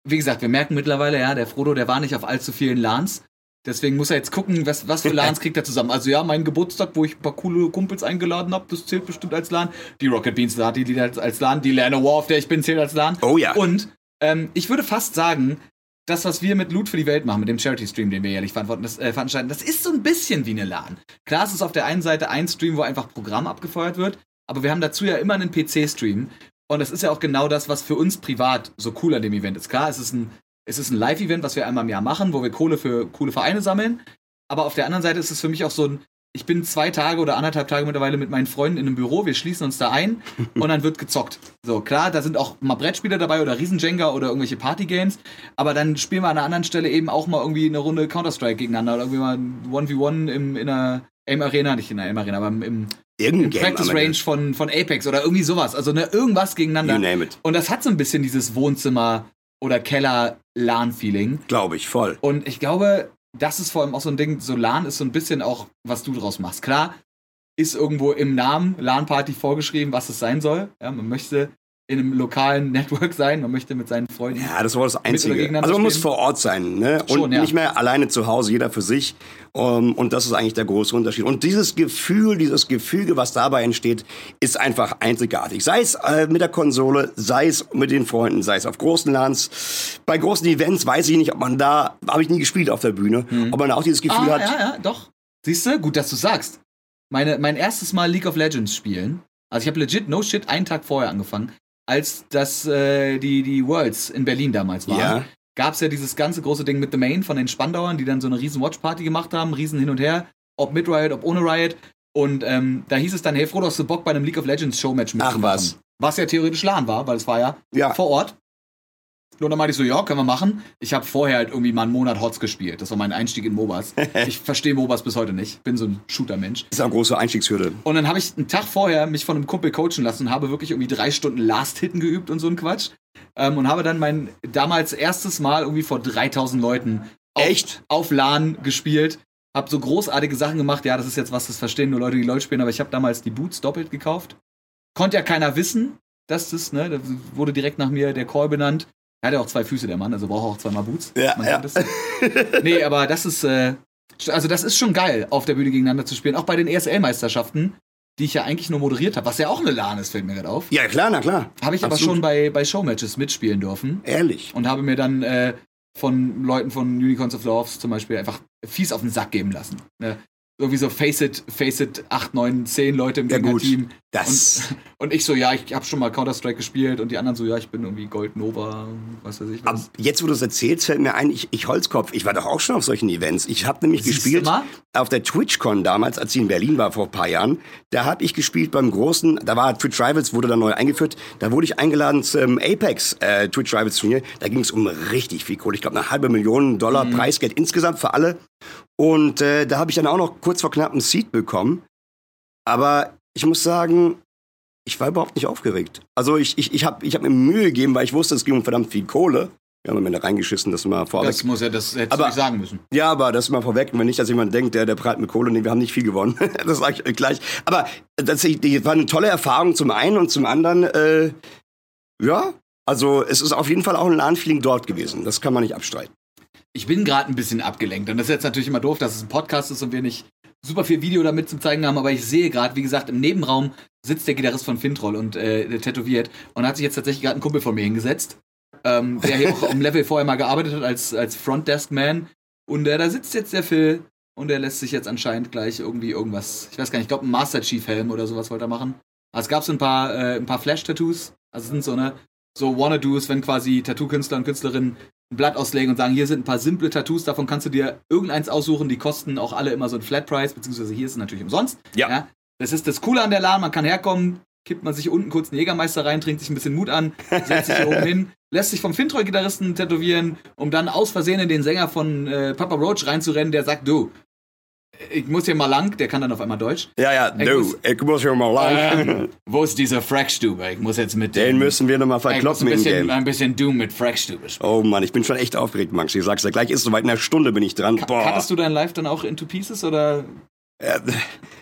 Speaker 2: wie gesagt, wir merken mittlerweile, ja, der Frodo, der war nicht auf allzu vielen LANs. Deswegen muss er jetzt gucken, was, was für LANs kriegt er zusammen. Also ja, mein Geburtstag, wo ich ein paar coole Kumpels eingeladen habe, das zählt bestimmt als LAN. Die Rocket Beans Party, die als, als LAN. Die Lerner War, auf der ich bin, zählt als LAN.
Speaker 3: Oh ja.
Speaker 2: Und ähm, ich würde fast sagen, das, was wir mit Loot für die Welt machen, mit dem Charity-Stream, den wir jährlich verantworten, das, äh, veranstalten, das ist so ein bisschen wie eine LAN. Klar, es ist auf der einen Seite ein Stream, wo einfach Programm abgefeuert wird, aber wir haben dazu ja immer einen PC-Stream. Und das ist ja auch genau das, was für uns privat so cool an dem Event ist. Klar, es ist ein, es ist ein Live-Event, was wir einmal im Jahr machen, wo wir Kohle für coole Vereine sammeln. Aber auf der anderen Seite ist es für mich auch so ein, ich bin zwei Tage oder anderthalb Tage mittlerweile mit meinen Freunden in einem Büro, wir schließen uns da ein und dann wird gezockt. So, klar, da sind auch mal Brettspiele dabei oder Riesenjenga oder irgendwelche Partygames, aber dann spielen wir an einer anderen Stelle eben auch mal irgendwie eine Runde Counter-Strike gegeneinander oder irgendwie mal ein 1v1 im, in einer Aim-Arena, nicht in einer Aim-Arena, aber im, im, Practice. Range von, von Apex oder irgendwie sowas. Also ne, irgendwas gegeneinander.
Speaker 3: You name it.
Speaker 2: Und das hat so ein bisschen dieses Wohnzimmer- oder Keller-LAN-Feeling.
Speaker 3: Glaube ich, voll.
Speaker 2: Und ich glaube, das ist vor allem auch so ein Ding, so LAN ist so ein bisschen auch, was du draus machst. Klar, ist irgendwo im Namen LAN-Party vorgeschrieben, was es sein soll. Ja, man möchte in einem lokalen Network sein, man möchte mit seinen Freunden.
Speaker 3: Ja, das war das Einzige. Also man muss
Speaker 2: spielen?
Speaker 3: vor Ort sein, ne? Und
Speaker 2: Schon, ja.
Speaker 3: nicht mehr alleine zu Hause, jeder für sich. Um, und das ist eigentlich der große Unterschied. Und dieses Gefühl, dieses Gefüge, was dabei entsteht, ist einfach einzigartig. Sei es äh, mit der Konsole, sei es mit den Freunden, sei es auf großen LANs. Bei großen Events weiß ich nicht, ob man da, habe ich nie gespielt auf der Bühne, ob man auch dieses Gefühl
Speaker 2: ah,
Speaker 3: hat.
Speaker 2: ja, ja, doch. Siehst du? Gut, dass du sagst. Meine, mein erstes Mal League of Legends spielen. Also ich habe legit, no shit, einen Tag vorher angefangen, als das äh, die, die Worlds in Berlin damals waren.
Speaker 3: Ja.
Speaker 2: Gab es ja dieses ganze große Ding mit The Main von den Spandauern, die dann so eine riesen Watchparty gemacht haben, riesen hin und her, ob mit Riot, ob ohne Riot. Und ähm, da hieß es dann, hey Frodo, hast du Bock bei einem League of Legends Showmatch mitzumachen?
Speaker 3: was.
Speaker 2: Was ja theoretisch LAN war, weil es war ja,
Speaker 3: Ja.
Speaker 2: vor Ort. Und dann meinte ich so, ja, können wir machen. Ich habe vorher halt irgendwie mal einen Monat HOTS gespielt. Das war mein Einstieg in MOBAs. ich verstehe MOBAs bis heute nicht. Bin so ein Shooter-Mensch.
Speaker 3: ist eine große Einstiegshürde.
Speaker 2: Und dann habe ich einen Tag vorher mich von einem Kumpel coachen lassen und habe wirklich irgendwie drei Stunden Last-Hitten geübt und so ein Quatsch. Ähm, und habe dann mein damals erstes Mal irgendwie vor 3000 Leuten auf,
Speaker 3: Echt?
Speaker 2: auf LAN gespielt. Hab so großartige Sachen gemacht. Ja, das ist jetzt was, das verstehen nur Leute, die LOL spielen. Aber ich habe damals die Boots doppelt gekauft. Konnte ja keiner wissen, dass das, ne, da wurde direkt nach mir der Call benannt. Er hat ja auch zwei Füße, der Mann, also braucht er auch zweimal Boots.
Speaker 3: Ja,
Speaker 2: Man
Speaker 3: ja.
Speaker 2: das. nee, aber das ist, äh, also das ist schon geil, auf der Bühne gegeneinander zu spielen. Auch bei den ESL-Meisterschaften, die ich ja eigentlich nur moderiert habe, was ja auch eine LAN ist, fällt mir gerade auf.
Speaker 3: Ja, klar, na klar.
Speaker 2: Habe ich aber
Speaker 3: Absolut.
Speaker 2: schon bei, bei Showmatches mitspielen dürfen
Speaker 3: Ehrlich.
Speaker 2: und habe mir dann äh, von Leuten von Unicorns of Loves zum Beispiel einfach fies auf den Sack geben lassen. Ne? Irgendwie so Face It, Face It 8, 9, 10 Leute im
Speaker 3: Ja.
Speaker 2: Gegnerteam,
Speaker 3: Das.
Speaker 2: Und, und ich so, ja, ich habe schon mal Counter-Strike gespielt und die anderen so, ja, ich bin irgendwie Gold Nova, was weiß ich was.
Speaker 3: jetzt, wo du es erzählst, fällt mir ein, ich, ich Holzkopf, ich war doch auch schon auf solchen Events. Ich habe nämlich
Speaker 2: Siehst
Speaker 3: gespielt auf der TwitchCon damals, als sie in Berlin war vor ein paar Jahren. Da habe ich gespielt beim großen, da war Twitch Rivals, wurde dann neu eingeführt. Da wurde ich eingeladen zum Apex äh, Twitch Rivals Turnier. Da ging es um richtig viel Kohle. Ich glaube, eine halbe Million Dollar
Speaker 2: Mhm.
Speaker 3: Preisgeld insgesamt für alle. Und äh, da habe ich dann auch noch kurz vor knapp einen Seed bekommen. Aber ich muss sagen, ich war überhaupt nicht aufgeregt. Also ich, ich, ich habe ich hab mir Mühe gegeben, weil ich wusste, es ging um verdammt viel Kohle. Wir haben am Ende reingeschissen, das mal vorweg.
Speaker 2: Das muss ja, das hättest
Speaker 3: Aber-
Speaker 2: du nicht sagen müssen.
Speaker 3: ja, aber das mal vorweg, wenn nicht, dass jemand denkt, der, der prallt mit Kohle, nee, wir haben nicht viel gewonnen. das sage ich gleich. Aber das die war eine tolle Erfahrung zum einen und zum anderen, äh, ja, also es ist auf jeden Fall auch ein LAN-Feeling dort gewesen. Das kann man nicht abstreiten.
Speaker 2: Ich bin gerade ein bisschen abgelenkt. Und das ist jetzt natürlich immer doof, dass es ein Podcast ist und wir nicht super viel Video damit zu zeigen haben, aber ich sehe gerade, wie gesagt, im Nebenraum sitzt der Gitarrist von Fintroll und äh, tätowiert und hat sich jetzt tatsächlich gerade ein Kumpel von mir hingesetzt, ähm, der hier auch am Level vorher mal gearbeitet hat als, als Frontdesk-Man. Und äh, da sitzt jetzt der Phil und der lässt sich jetzt anscheinend gleich irgendwie irgendwas, ich weiß gar nicht, ich glaube ein Master Chief Helm oder sowas wollte er machen. Aber es gab so ein paar, äh, ein paar Flash-Tattoos, also sind so eine, so Wanna-Dos, wenn quasi Tattoo-Künstler und Künstlerinnen ein Blatt auslegen und sagen, hier sind ein paar simple Tattoos, davon kannst du dir irgendeins aussuchen, die kosten auch alle immer so ein Flat-Price, beziehungsweise hier ist es natürlich umsonst.
Speaker 3: Ja.
Speaker 2: Das ist das Coole an der LAN, man kann herkommen, kippt man sich unten kurz einen Jägermeister rein, trinkt sich ein bisschen Mut an, setzt sich hier oben hin, lässt sich vom Fintroy-Gitarristen tätowieren, um dann aus Versehen in den Sänger von äh, Papa Roach reinzurennen, der sagt, du, ich muss hier mal lang, der kann dann auf einmal Deutsch.
Speaker 3: Ja, ja,
Speaker 2: Ich
Speaker 3: du,
Speaker 2: muss-
Speaker 3: ich muss hier mal lang.
Speaker 2: Ähm, wo ist dieser Frackstube? Ich muss jetzt mit
Speaker 3: Den
Speaker 2: dem-
Speaker 3: müssen wir nochmal
Speaker 2: ich muss
Speaker 3: verkloppen
Speaker 2: ein bisschen, ein bisschen Doom mit Frackstube spielen.
Speaker 3: Oh Mann, ich bin schon echt aufgeregt, Max. Ich sag's ja gleich, ist soweit in einer Stunde bin ich dran. Boah.
Speaker 2: Hattest du dein Live dann auch into pieces oder
Speaker 3: Äh,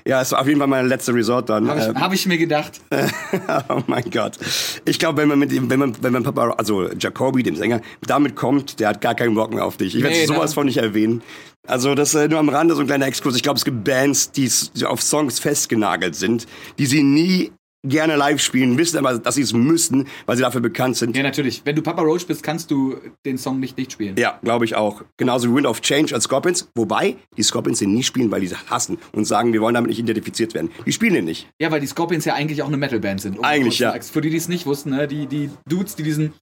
Speaker 3: ja, es war auf jeden Fall mein letzter Resort dann.
Speaker 2: habe ich,
Speaker 3: Ähm,
Speaker 2: hab ich mir gedacht?
Speaker 3: oh mein Gott. Ich glaube, wenn man mit dem, wenn man, wenn man Papa, also Jacoby, dem Sänger, damit kommt, der hat gar keinen Bock mehr auf dich. Ich werde
Speaker 2: Nee,
Speaker 3: sowas von nicht erwähnen. Also das äh, nur am Rande so ein kleiner Exkurs. Ich glaube, es gibt Bands, die auf Songs festgenagelt sind, die sie nie gerne live spielen, wissen aber, dass sie es müssen, weil sie dafür bekannt sind.
Speaker 2: Ja, natürlich. Wenn du Papa Roach bist, kannst du den Song nicht nicht spielen.
Speaker 3: Ja, glaube ich auch. Genauso wie Wind of Change als Scorpions. Wobei, die Scorpions den nie spielen, weil die sie hassen und sagen, wir wollen damit nicht identifiziert werden. Die spielen den nicht.
Speaker 2: Ja, weil die Scorpions ja eigentlich auch eine Metalband sind. Um
Speaker 3: Eigentlich, ja.
Speaker 2: Für die, die es nicht wussten, ne? die, die Dudes, die diesen.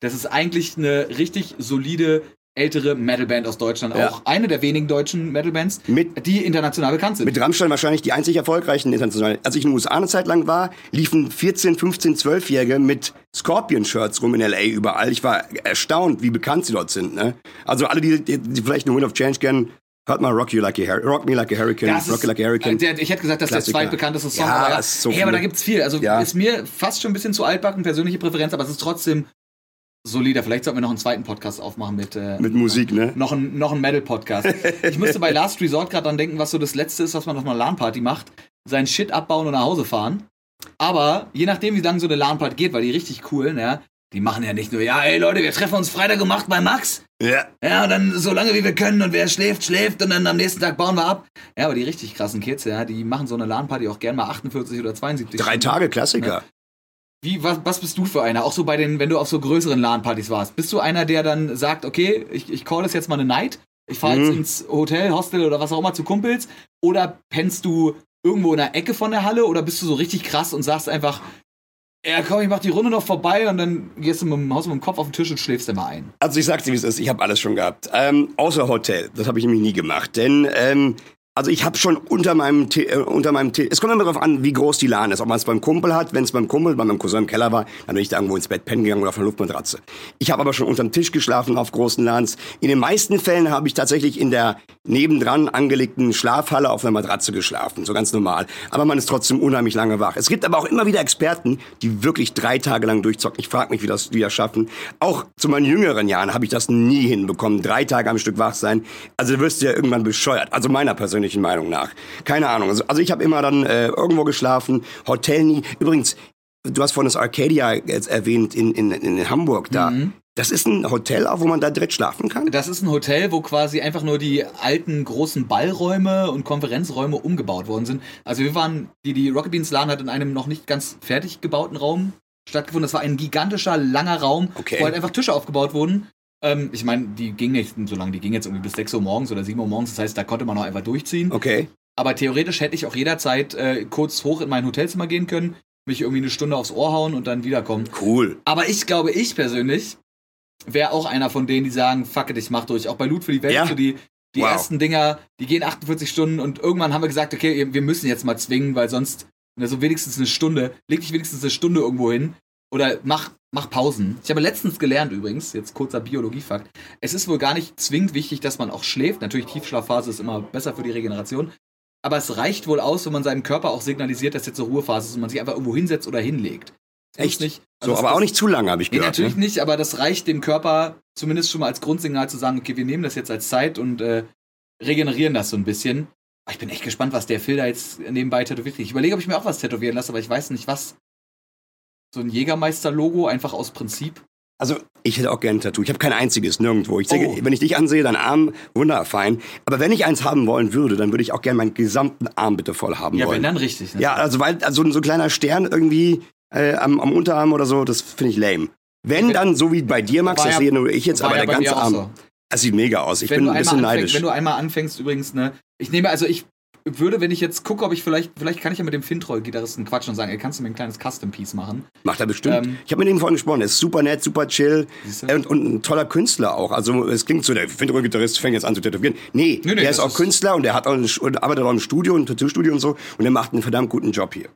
Speaker 2: Das ist eigentlich eine richtig solide ältere Metalband aus Deutschland.
Speaker 3: Ja.
Speaker 2: Auch eine der wenigen deutschen Metalbands,
Speaker 3: Mit-
Speaker 2: die international bekannt sind.
Speaker 3: Mit Rammstein wahrscheinlich die einzig erfolgreichen international. Als ich in den USA eine Zeit lang war, liefen 14, 15, 12-Jährige mit Scorpion-Shirts rum in L.A. überall. Ich war erstaunt, wie bekannt sie dort sind. Ne? Also alle, die, die, die vielleicht eine Wind of Change kennen, hört mal Rock, you like a Rock Me Like a Hurricane,
Speaker 2: Das
Speaker 3: Rock
Speaker 2: ist,
Speaker 3: Like a Hurricane.
Speaker 2: der, ich hätte gesagt, das ist der zweitbekannteste Song.
Speaker 3: Ja,
Speaker 2: aber
Speaker 3: ist so
Speaker 2: hey, aber da
Speaker 3: viele.
Speaker 2: gibt's viel. Also
Speaker 3: Ja.
Speaker 2: ist mir fast schon ein bisschen zu altbacken, persönliche Präferenz, aber es ist trotzdem solider. Vielleicht sollten wir noch einen zweiten Podcast aufmachen mit, äh,
Speaker 3: mit Musik, ne?
Speaker 2: noch ein, noch ein Metal-Podcast. ich musste bei Last Resort gerade dran denken, was so das Letzte ist, was man auf einer LAN-Party macht. Seinen Shit abbauen und nach Hause fahren. Aber je nachdem, wie lange so eine LAN-Party geht, weil die richtig cool, ne? Die machen ja nicht nur, ja, ey Leute, wir treffen uns Freitag um 8 bei Max.
Speaker 3: Ja.
Speaker 2: Ja, und dann so lange wie wir können und wer schläft, schläft und dann am nächsten Tag bauen wir ab. Ja, aber die richtig krassen Kids, ja, die machen so eine LAN-Party auch gern mal 48 oder 72
Speaker 3: Drei. Tage Klassiker.
Speaker 2: Wie, was, was bist du für einer? Auch so bei den, wenn du auf so größeren LAN-Partys warst. Bist du einer, der dann sagt, okay, ich, ich call das jetzt mal eine Night, ich fahre jetzt
Speaker 3: Mhm.
Speaker 2: ins Hotel, Hostel oder was auch immer zu Kumpels? Oder pennst du irgendwo in der Ecke von der Halle oder bist du so richtig krass und sagst einfach, ja komm, ich mach die Runde noch vorbei und dann gehst du mit dem Haus mit dem Kopf auf den Tisch und schläfst dir mal ein.
Speaker 3: Also ich sag's dir, wie es ist. Ich habe alles schon gehabt. Ähm, außer Hotel. Das habe ich nämlich nie gemacht. Denn, ähm, also ich habe schon unter meinem, T äh, unter meinem T Es kommt immer darauf an, wie groß die LAN ist. Ob man es beim Kumpel hat. Wenn es beim Kumpel, bei meinem Cousin im Keller war, dann bin ich da irgendwo ins Bett pennen gegangen oder auf einer Luftmatratze. Ich habe aber schon unterm Tisch geschlafen auf großen LANs. In den meisten Fällen habe ich tatsächlich in der nebendran angelegten Schlafhalle auf einer Matratze geschlafen. So ganz normal. Aber man ist trotzdem unheimlich lange wach. Es gibt aber auch immer wieder Experten, die wirklich drei Tage lang durchzocken. Ich frage mich, wie das die das schaffen. Auch zu meinen jüngeren Jahren habe ich das nie hinbekommen. Drei Tage am Stück wach sein. Also du wirst ja irgendwann bescheuert. Also meiner persönlichen Meinung nach. Keine Ahnung. Also, also ich habe immer dann äh, irgendwo geschlafen. Hotel nie. Übrigens, du hast vorhin das Arcadia jetzt erwähnt in, in, in Hamburg da. Das ist ein Hotel, auch wo man da direkt schlafen kann?
Speaker 2: Das ist ein Hotel, wo quasi einfach nur die alten großen Ballräume und Konferenzräume umgebaut worden sind. Also wir waren, die, die Rocket Beans LAN hat in einem noch nicht ganz fertig gebauten Raum stattgefunden. Das war ein gigantischer, langer Raum,
Speaker 3: Okay.
Speaker 2: wo halt einfach Tische aufgebaut wurden. Ähm, ich meine, die ging nicht so lange, die ging jetzt irgendwie bis 6 Uhr morgens oder 7 Uhr morgens. Das heißt, da konnte man auch einfach durchziehen.
Speaker 3: Okay.
Speaker 2: Aber theoretisch hätte ich auch jederzeit äh, kurz hoch in mein Hotelzimmer gehen können, mich irgendwie eine Stunde aufs Ohr hauen und dann wiederkommen.
Speaker 3: Cool.
Speaker 2: Aber ich glaube, ich persönlich wäre auch einer von denen, die sagen, fuck it, ich mach durch. Auch bei Loot für die Welt,
Speaker 3: Ja.
Speaker 2: so die, die
Speaker 3: Wow.
Speaker 2: ersten Dinger, die gehen 48 Stunden und irgendwann haben wir gesagt, okay, wir müssen jetzt mal zwingen, weil sonst, na, so wenigstens eine Stunde, leg dich wenigstens eine Stunde irgendwo hin oder mach, mach Pausen. Ich habe letztens gelernt übrigens, jetzt kurzer Biologiefakt, es ist wohl gar nicht zwingend wichtig, dass man auch schläft. Natürlich, Tiefschlafphase ist immer besser für die Regeneration. Aber es reicht wohl aus, wenn man seinem Körper auch signalisiert, dass jetzt eine Ruhephase ist und man sich einfach irgendwo hinsetzt oder hinlegt. Das
Speaker 3: Echt?
Speaker 2: Nicht,
Speaker 3: So,
Speaker 2: also
Speaker 3: aber
Speaker 2: das-
Speaker 3: auch nicht zu lange, habe ich
Speaker 2: Nee,
Speaker 3: gehört.
Speaker 2: natürlich
Speaker 3: ne?
Speaker 2: nicht, aber das reicht dem Körper zumindest schon mal als Grundsignal zu sagen, okay, wir nehmen das jetzt als Zeit und äh, regenerieren das so ein bisschen. Aber ich bin echt gespannt, was der Phil da jetzt nebenbei tätowiert. Ich überlege, ob ich mir auch was tätowieren lasse, aber ich weiß nicht was. So ein Jägermeister-Logo, einfach aus Prinzip.
Speaker 3: Also, ich hätte auch gerne ein Tattoo. Ich habe kein einziges, nirgendwo. Ich denke,
Speaker 2: Oh.
Speaker 3: wenn ich dich ansehe, dein Arm, wunderfein. Aber wenn ich eins haben wollen würde, dann würde ich auch gerne meinen gesamten Arm bitte voll haben
Speaker 2: Ja,
Speaker 3: wollen.
Speaker 2: wenn dann richtig. Ne?
Speaker 3: Ja, also weil also so ein kleiner Stern irgendwie äh, am, am Unterarm oder so, das finde ich lame. Wenn
Speaker 2: Wenn-
Speaker 3: dann so wie bei dir, Max,
Speaker 2: War
Speaker 3: das
Speaker 2: ja-
Speaker 3: sehe nur ich jetzt, aber
Speaker 2: ja
Speaker 3: der ganze Arm,
Speaker 2: so.
Speaker 3: das sieht mega aus. Ich
Speaker 2: wenn,
Speaker 3: bin ein bisschen
Speaker 2: anfängst,
Speaker 3: neidisch.
Speaker 2: wenn du einmal anfängst, übrigens, ne, ich nehme, also ich würde, wenn ich jetzt gucke, ob ich vielleicht, vielleicht kann ich ja mit dem Fintroll-Gitarristen quatschen und sagen, ey, kannst du mir ein kleines Custom-Piece machen?
Speaker 3: Macht er bestimmt.
Speaker 2: Ähm,
Speaker 3: ich habe mit ihm vorhin gesprochen, er ist super nett, super chill und, und ein toller Künstler auch. Also es klingt so, der Findergitarrist fängt jetzt an zu tätowieren. Nee,
Speaker 2: Nee, nee,
Speaker 3: der ist auch
Speaker 2: ist-
Speaker 3: Künstler und der hat auch ein, arbeitet auch im Studio, ein Tattoo-Studio und so und der macht einen verdammt guten Job hier.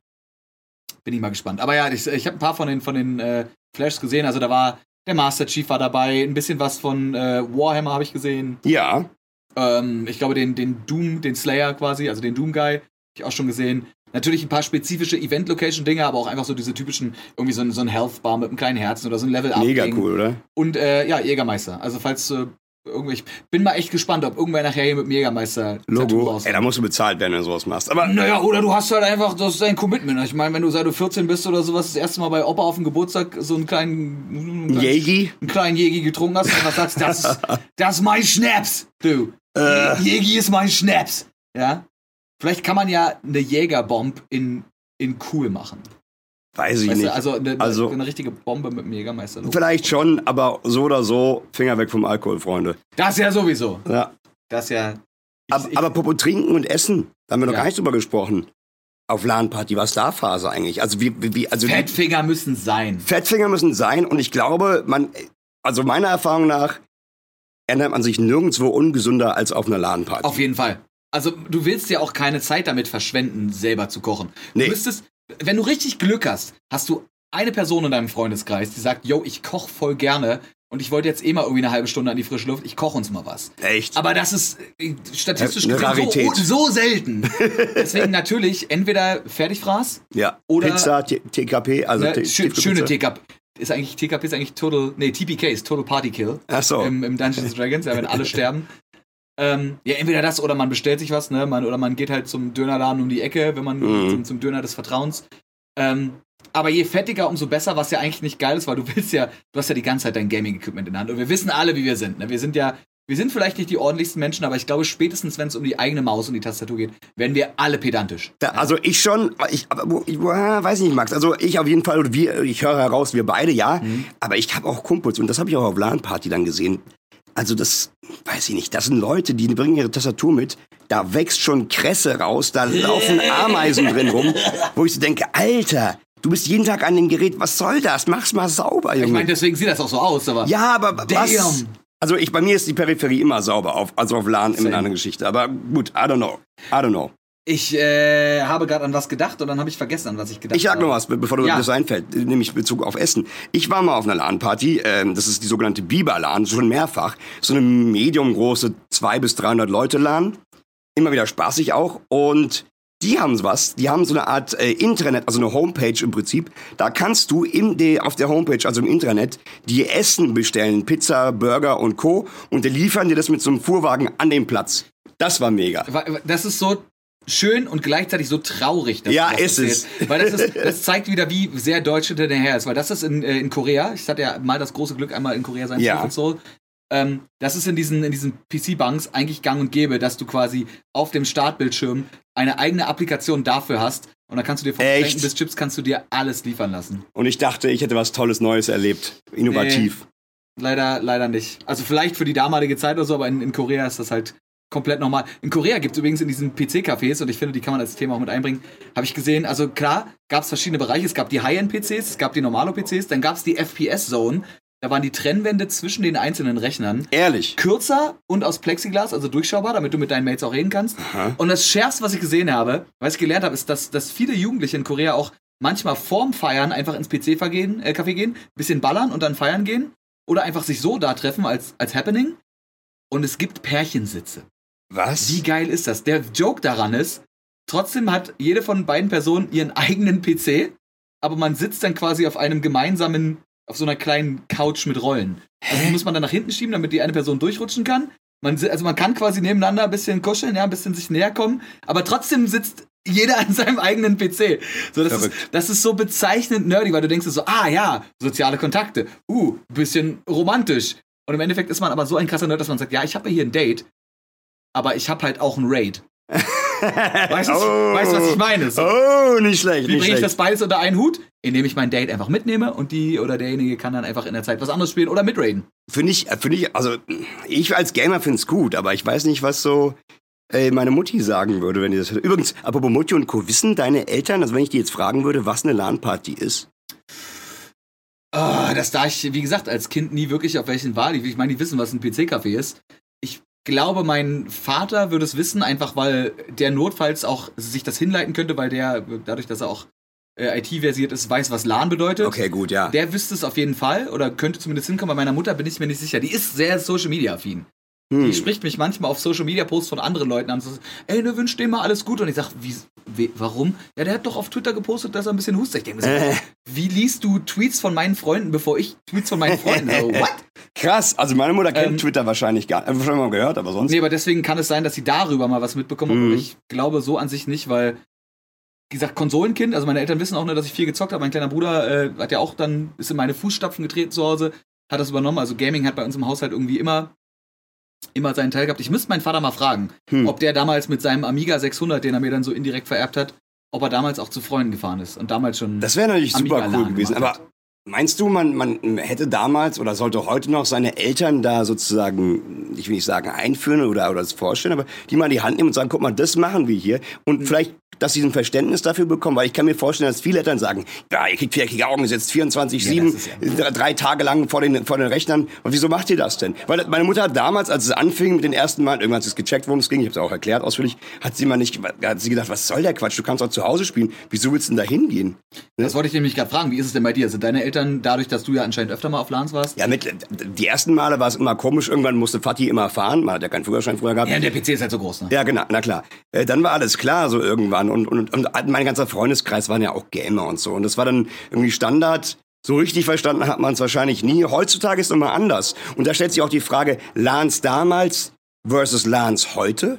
Speaker 2: bin ich mal gespannt. Aber ja, ich, ich habe ein paar von den, von den äh, Flashs gesehen. Also da war der Master Chief war dabei, ein bisschen was von äh, Warhammer habe ich gesehen.
Speaker 3: Ja,
Speaker 2: Ähm, ich glaube, den, den Doom, den Slayer quasi, also den Doom Guy, habe ich auch schon gesehen. Natürlich ein paar spezifische Event-Location-Dinge, aber auch einfach so diese typischen, irgendwie so ein, so ein Health-Bar mit einem kleinen Herzen oder so ein Level-Up.
Speaker 3: mega cool, oder?
Speaker 2: Und äh, ja, Jägermeister. Also falls äh, irgendwie, ich bin mal echt gespannt, ob irgendwer nachher hier mit dem Jägermeister
Speaker 3: Logo. Ey, da musst du bezahlt werden, wenn du sowas machst. Aber
Speaker 2: Naja, oder du hast halt einfach, das ist dein Commitment. Ich meine, wenn du seit du 14 bist oder sowas, das erste Mal bei Opa auf dem Geburtstag so einen kleinen, einen kleinen,
Speaker 3: Jägi?
Speaker 2: einen kleinen Jägi getrunken hast und einfach sagst, das ist, das ist mein Schnaps, du.
Speaker 3: Äh.
Speaker 2: Jägi ist mein Schnaps. Ja? Vielleicht kann man ja eine Jägerbomb in, in cool machen.
Speaker 3: Weiß ich
Speaker 2: Weißt
Speaker 3: nicht.
Speaker 2: du, also eine,
Speaker 3: Also-
Speaker 2: eine richtige Bombe mit dem Jägermeister.
Speaker 3: Vielleicht schon, aber so oder so, Finger weg vom Alkohol, Freunde.
Speaker 2: Das ja sowieso.
Speaker 3: Ja.
Speaker 2: Das ja. Ich,
Speaker 3: Aber,
Speaker 2: ich,
Speaker 3: aber Popo trinken und essen, da haben wir noch
Speaker 2: Ja.
Speaker 3: gar nicht drüber gesprochen. Auf LAN-Party, was da Phase eigentlich? Also wie, wie, also die
Speaker 2: Fettfinger müssen sein.
Speaker 3: Fettfinger müssen sein und ich glaube, man, also meiner Erfahrung nach, ernährt man sich nirgendwo ungesünder als auf einer LAN-Party.
Speaker 2: Auf jeden Fall. Also du willst ja auch keine Zeit damit verschwenden, selber zu kochen.
Speaker 3: Nee.
Speaker 2: Du müsstest, wenn du richtig Glück hast, hast du eine Person in deinem Freundeskreis, die sagt, yo, ich koche voll gerne und ich wollte jetzt eh mal irgendwie eine halbe Stunde an die frische Luft, ich koche uns mal was.
Speaker 3: Echt?
Speaker 2: Aber das ist äh, statistisch
Speaker 3: Eine
Speaker 2: gesehen
Speaker 3: Rarität.
Speaker 2: so, so selten. Deswegen natürlich entweder Fertigfraß,
Speaker 3: ja.
Speaker 2: oder-
Speaker 3: Pizza, T- TKP, also
Speaker 2: ne, schöne TKP. Ist eigentlich, TKP ist eigentlich Total, nee, TPK ist Total Party Kill.
Speaker 3: Ach so.
Speaker 2: im, im Dungeons Dragons, ja, wenn alle sterben. Ähm, ja, entweder das oder man bestellt sich was, ne? Man, oder man geht halt zum Dönerladen um die Ecke, wenn man
Speaker 3: Mhm.
Speaker 2: zum, zum Döner des Vertrauens. Ähm, aber je fettiger, umso besser, was ja eigentlich nicht geil ist, weil du willst ja, du hast ja die ganze Zeit dein Gaming-Equipment in der Hand. Und wir wissen alle, wie wir sind. Ne? Wir sind ja, wir sind vielleicht nicht die ordentlichsten Menschen, aber ich glaube, spätestens, wenn es um die eigene Maus und die Tastatur geht, werden wir alle pedantisch.
Speaker 3: Da, also ich schon, ich, aber, ich, ah, weiß nicht, Max. Also ich auf jeden Fall, wir, ich höre heraus, wir beide, ja.
Speaker 2: Mhm.
Speaker 3: Aber ich habe auch Kumpels und das habe ich auch auf LAN-Party dann gesehen. Also das, weiß ich nicht, das sind Leute, die bringen ihre Tastatur mit, da wächst schon Kresse raus, da laufen Ameisen drin rum, wo ich so denke, Alter, du bist jeden Tag an dem Gerät, was soll das? Mach's mal sauber, Junge.
Speaker 2: Ich meine, deswegen sieht das auch so aus, aber.
Speaker 3: ja, aber was? Also ich, bei mir ist die Peripherie immer sauber, auf, also auf LAN immer
Speaker 2: Same.
Speaker 3: eine andere Geschichte. Aber gut, I don't know. I don't know.
Speaker 2: Ich äh, habe gerade an was gedacht und dann habe ich vergessen, an was ich gedacht
Speaker 3: Ich sag
Speaker 2: habe.
Speaker 3: noch was, be- bevor du
Speaker 2: Ja.
Speaker 3: das einfällt, nämlich Bezug auf Essen. Ich war mal auf einer LAN-Party, ähm, das ist die sogenannte Biber-LAN, schon mehrfach. So eine medium große 200 bis 300 Leute LAN. Immer wieder spaßig auch. Und die haben was, die haben so eine Art äh, Intranet, also eine Homepage im Prinzip. Da kannst du im, de, auf der Homepage, also im Intranet, dir Essen bestellen, Pizza, Burger und Co. Und die liefern dir das mit so einem Fuhrwagen an den Platz. Das war mega.
Speaker 2: Das ist so schön und gleichzeitig so traurig. dass
Speaker 3: Ja, ist es.
Speaker 2: Weil das, ist, das zeigt wieder, wie sehr Deutsch hinter der her ist. Weil das ist in, äh, in Korea, ich hatte ja mal das große Glück, einmal in Korea sein zu
Speaker 3: Ja.
Speaker 2: dürfen, Seoul. Ähm, das ist in diesen, in diesen PC-Banks eigentlich gang und gäbe, dass du quasi auf dem Startbildschirm eine eigene Applikation dafür hast. Und dann kannst du dir von
Speaker 3: Echt?
Speaker 2: Bis Chips kannst du dir alles liefern lassen.
Speaker 3: Und ich dachte, ich hätte was Tolles Neues erlebt. Innovativ.
Speaker 2: Leider, leider nicht. Also vielleicht für die damalige Zeit oder so, aber in, in Korea ist das halt komplett normal. In Korea gibt es übrigens in diesen PC-Cafés, und ich finde, die kann man als Thema auch mit einbringen, habe ich gesehen, also klar, gab es verschiedene Bereiche. Es gab die High-End-PCs, es gab die Normalo-PCs, dann gab es die FPS-Zone. Da waren die Trennwände zwischen den einzelnen Rechnern
Speaker 3: Ehrlich.
Speaker 2: kürzer und aus Plexiglas, also durchschaubar, damit du mit deinen Mates auch reden kannst.
Speaker 3: Aha.
Speaker 2: Und das Schärfste, was ich gesehen habe, was ich gelernt habe, ist, dass, dass viele Jugendliche in Korea auch manchmal vorm Feiern einfach ins PC-Café gehen, äh, gehen, bisschen ballern und dann feiern gehen. Oder einfach sich so da treffen als, als Happening. Und es gibt Pärchensitze.
Speaker 3: Was?
Speaker 2: Wie geil ist das? Der Joke daran ist, trotzdem hat jede von beiden Personen ihren eigenen PC, aber man sitzt dann quasi auf einem gemeinsamen, auf so einer kleinen Couch mit Rollen. Also die muss man dann nach hinten schieben, damit die eine Person durchrutschen kann. Man, also man kann quasi nebeneinander ein bisschen kuscheln, ja, ein bisschen sich näher kommen, aber trotzdem sitzt jeder an seinem eigenen PC. So, das, ist, das ist so bezeichnend nerdy, weil du denkst so, ah ja, soziale Kontakte, uh, bisschen romantisch. Und im Endeffekt ist man aber so ein krasser Nerd, dass man sagt, ja, ich habe hier ein Date, aber ich habe halt auch ein Raid. Weißt du, weißt du, was ich meine? So.
Speaker 3: Oh, nicht schlecht,
Speaker 2: Wie bringe ich das beides unter einen Hut? Indem ich mein Date einfach mitnehme und die oder derjenige kann dann einfach in der Zeit was anderes spielen oder mitraiden.
Speaker 3: Finde ich, finde ich, also ich als Gamer finde es gut, aber ich weiß nicht, was so äh, meine Mutti sagen würde, wenn die das hört. Übrigens, apropos Mutti und Co., wissen deine Eltern, also wenn ich die jetzt fragen würde, was eine LAN-Party ist?
Speaker 2: Ah, das da ich, wie gesagt, als Kind nie wirklich auf welchen war. Ich meine, die wissen, was ein PC-Café ist. Ich glaube, mein Vater würde es wissen, einfach weil der notfalls auch sich das hinleiten könnte, weil der, dadurch, dass er auch äh, IT-versiert ist, weiß, was LAN bedeutet.
Speaker 3: Okay, gut, ja.
Speaker 2: Der wüsste es auf jeden Fall oder könnte zumindest hinkommen. Bei meiner Mutter bin ich mir nicht sicher. Die ist sehr Social Media affin. Die
Speaker 3: Hm.
Speaker 2: spricht mich manchmal auf Social Media Posts von anderen Leuten an. So, Ey, ne, wünsch dem mal alles Gute. Und ich sag, wie, wie, warum? Ja, der hat doch auf Twitter gepostet, dass er ein bisschen hustet. Ich denke mir so,
Speaker 3: Äh,
Speaker 2: wie liest du Tweets von meinen Freunden, bevor ich Tweets von meinen Freunden? So, what?
Speaker 3: krass, also meine Mutter kennt
Speaker 2: Ähm,
Speaker 3: Twitter wahrscheinlich gar nicht. Äh, Schon mal gehört, aber sonst.
Speaker 2: Nee, aber deswegen kann es sein, dass sie darüber mal was mitbekommen.
Speaker 3: Mhm.
Speaker 2: Aber ich glaube so an sich nicht, weil, wie gesagt, Konsolenkind, also meine Eltern wissen auch nur, dass ich viel gezockt habe. Mein kleiner Bruder äh, hat ja auch dann, ist in meine Fußstapfen getreten zu Hause, hat das übernommen. Also Gaming hat bei uns im Haushalt irgendwie immer, immer seinen Teil gehabt. Ich müsste meinen Vater mal fragen,
Speaker 3: Hm.
Speaker 2: ob der damals mit seinem Amiga 600, den er mir dann so indirekt vererbt hat, ob er damals auch zu Freunden gefahren ist und damals schon.
Speaker 3: Das wäre natürlich super
Speaker 2: Amiga-LAN
Speaker 3: cool gewesen. Aber meinst du, man, man hätte damals oder sollte heute noch seine Eltern da sozusagen, ich will nicht sagen einführen oder, oder das vorstellen, aber die mal in die Hand nehmen und sagen, guck mal, das machen wir hier. Und
Speaker 2: Mhm.
Speaker 3: vielleicht, dass sie ein Verständnis dafür bekommen, weil ich kann mir vorstellen, dass viele Eltern sagen, ja, ihr kriegt viereckige Augen, ihr sitzt 24-7,
Speaker 2: Ja, das ist
Speaker 3: drei- Tage lang vor den, vor den Rechnern. Und wieso macht ihr das denn? Weil meine Mutter hat damals, als es anfing mit den ersten Mal, irgendwann hat sie es gecheckt, worum es ging, ich habe es auch erklärt ausführlich, hat sie mal nicht, hat sie gedacht, was soll der Quatsch, du kannst auch zu Hause spielen. Wieso willst du denn da hingehen?
Speaker 2: das wollte ich nämlich gerade fragen. Wie ist es denn bei dir? Sind deine Eltern, dadurch, dass du ja anscheinend öfter mal auf LANs warst?
Speaker 3: Ja, mit, die ersten Male war es immer komisch. Irgendwann musste Fatih immer fahren. Man hat ja keinen Führerschein früher gehabt.
Speaker 2: Ja, der PC ist halt so groß, ne?
Speaker 3: Ja, genau, na klar. Äh, dann war alles klar, so irgendwann. Und, und, und mein ganzer Freundeskreis waren ja auch Gamer und so. Und das war dann irgendwie Standard. So richtig verstanden hat man es wahrscheinlich nie. Heutzutage ist es immer anders. Und da stellt sich auch die Frage, LANs damals versus LANs heute?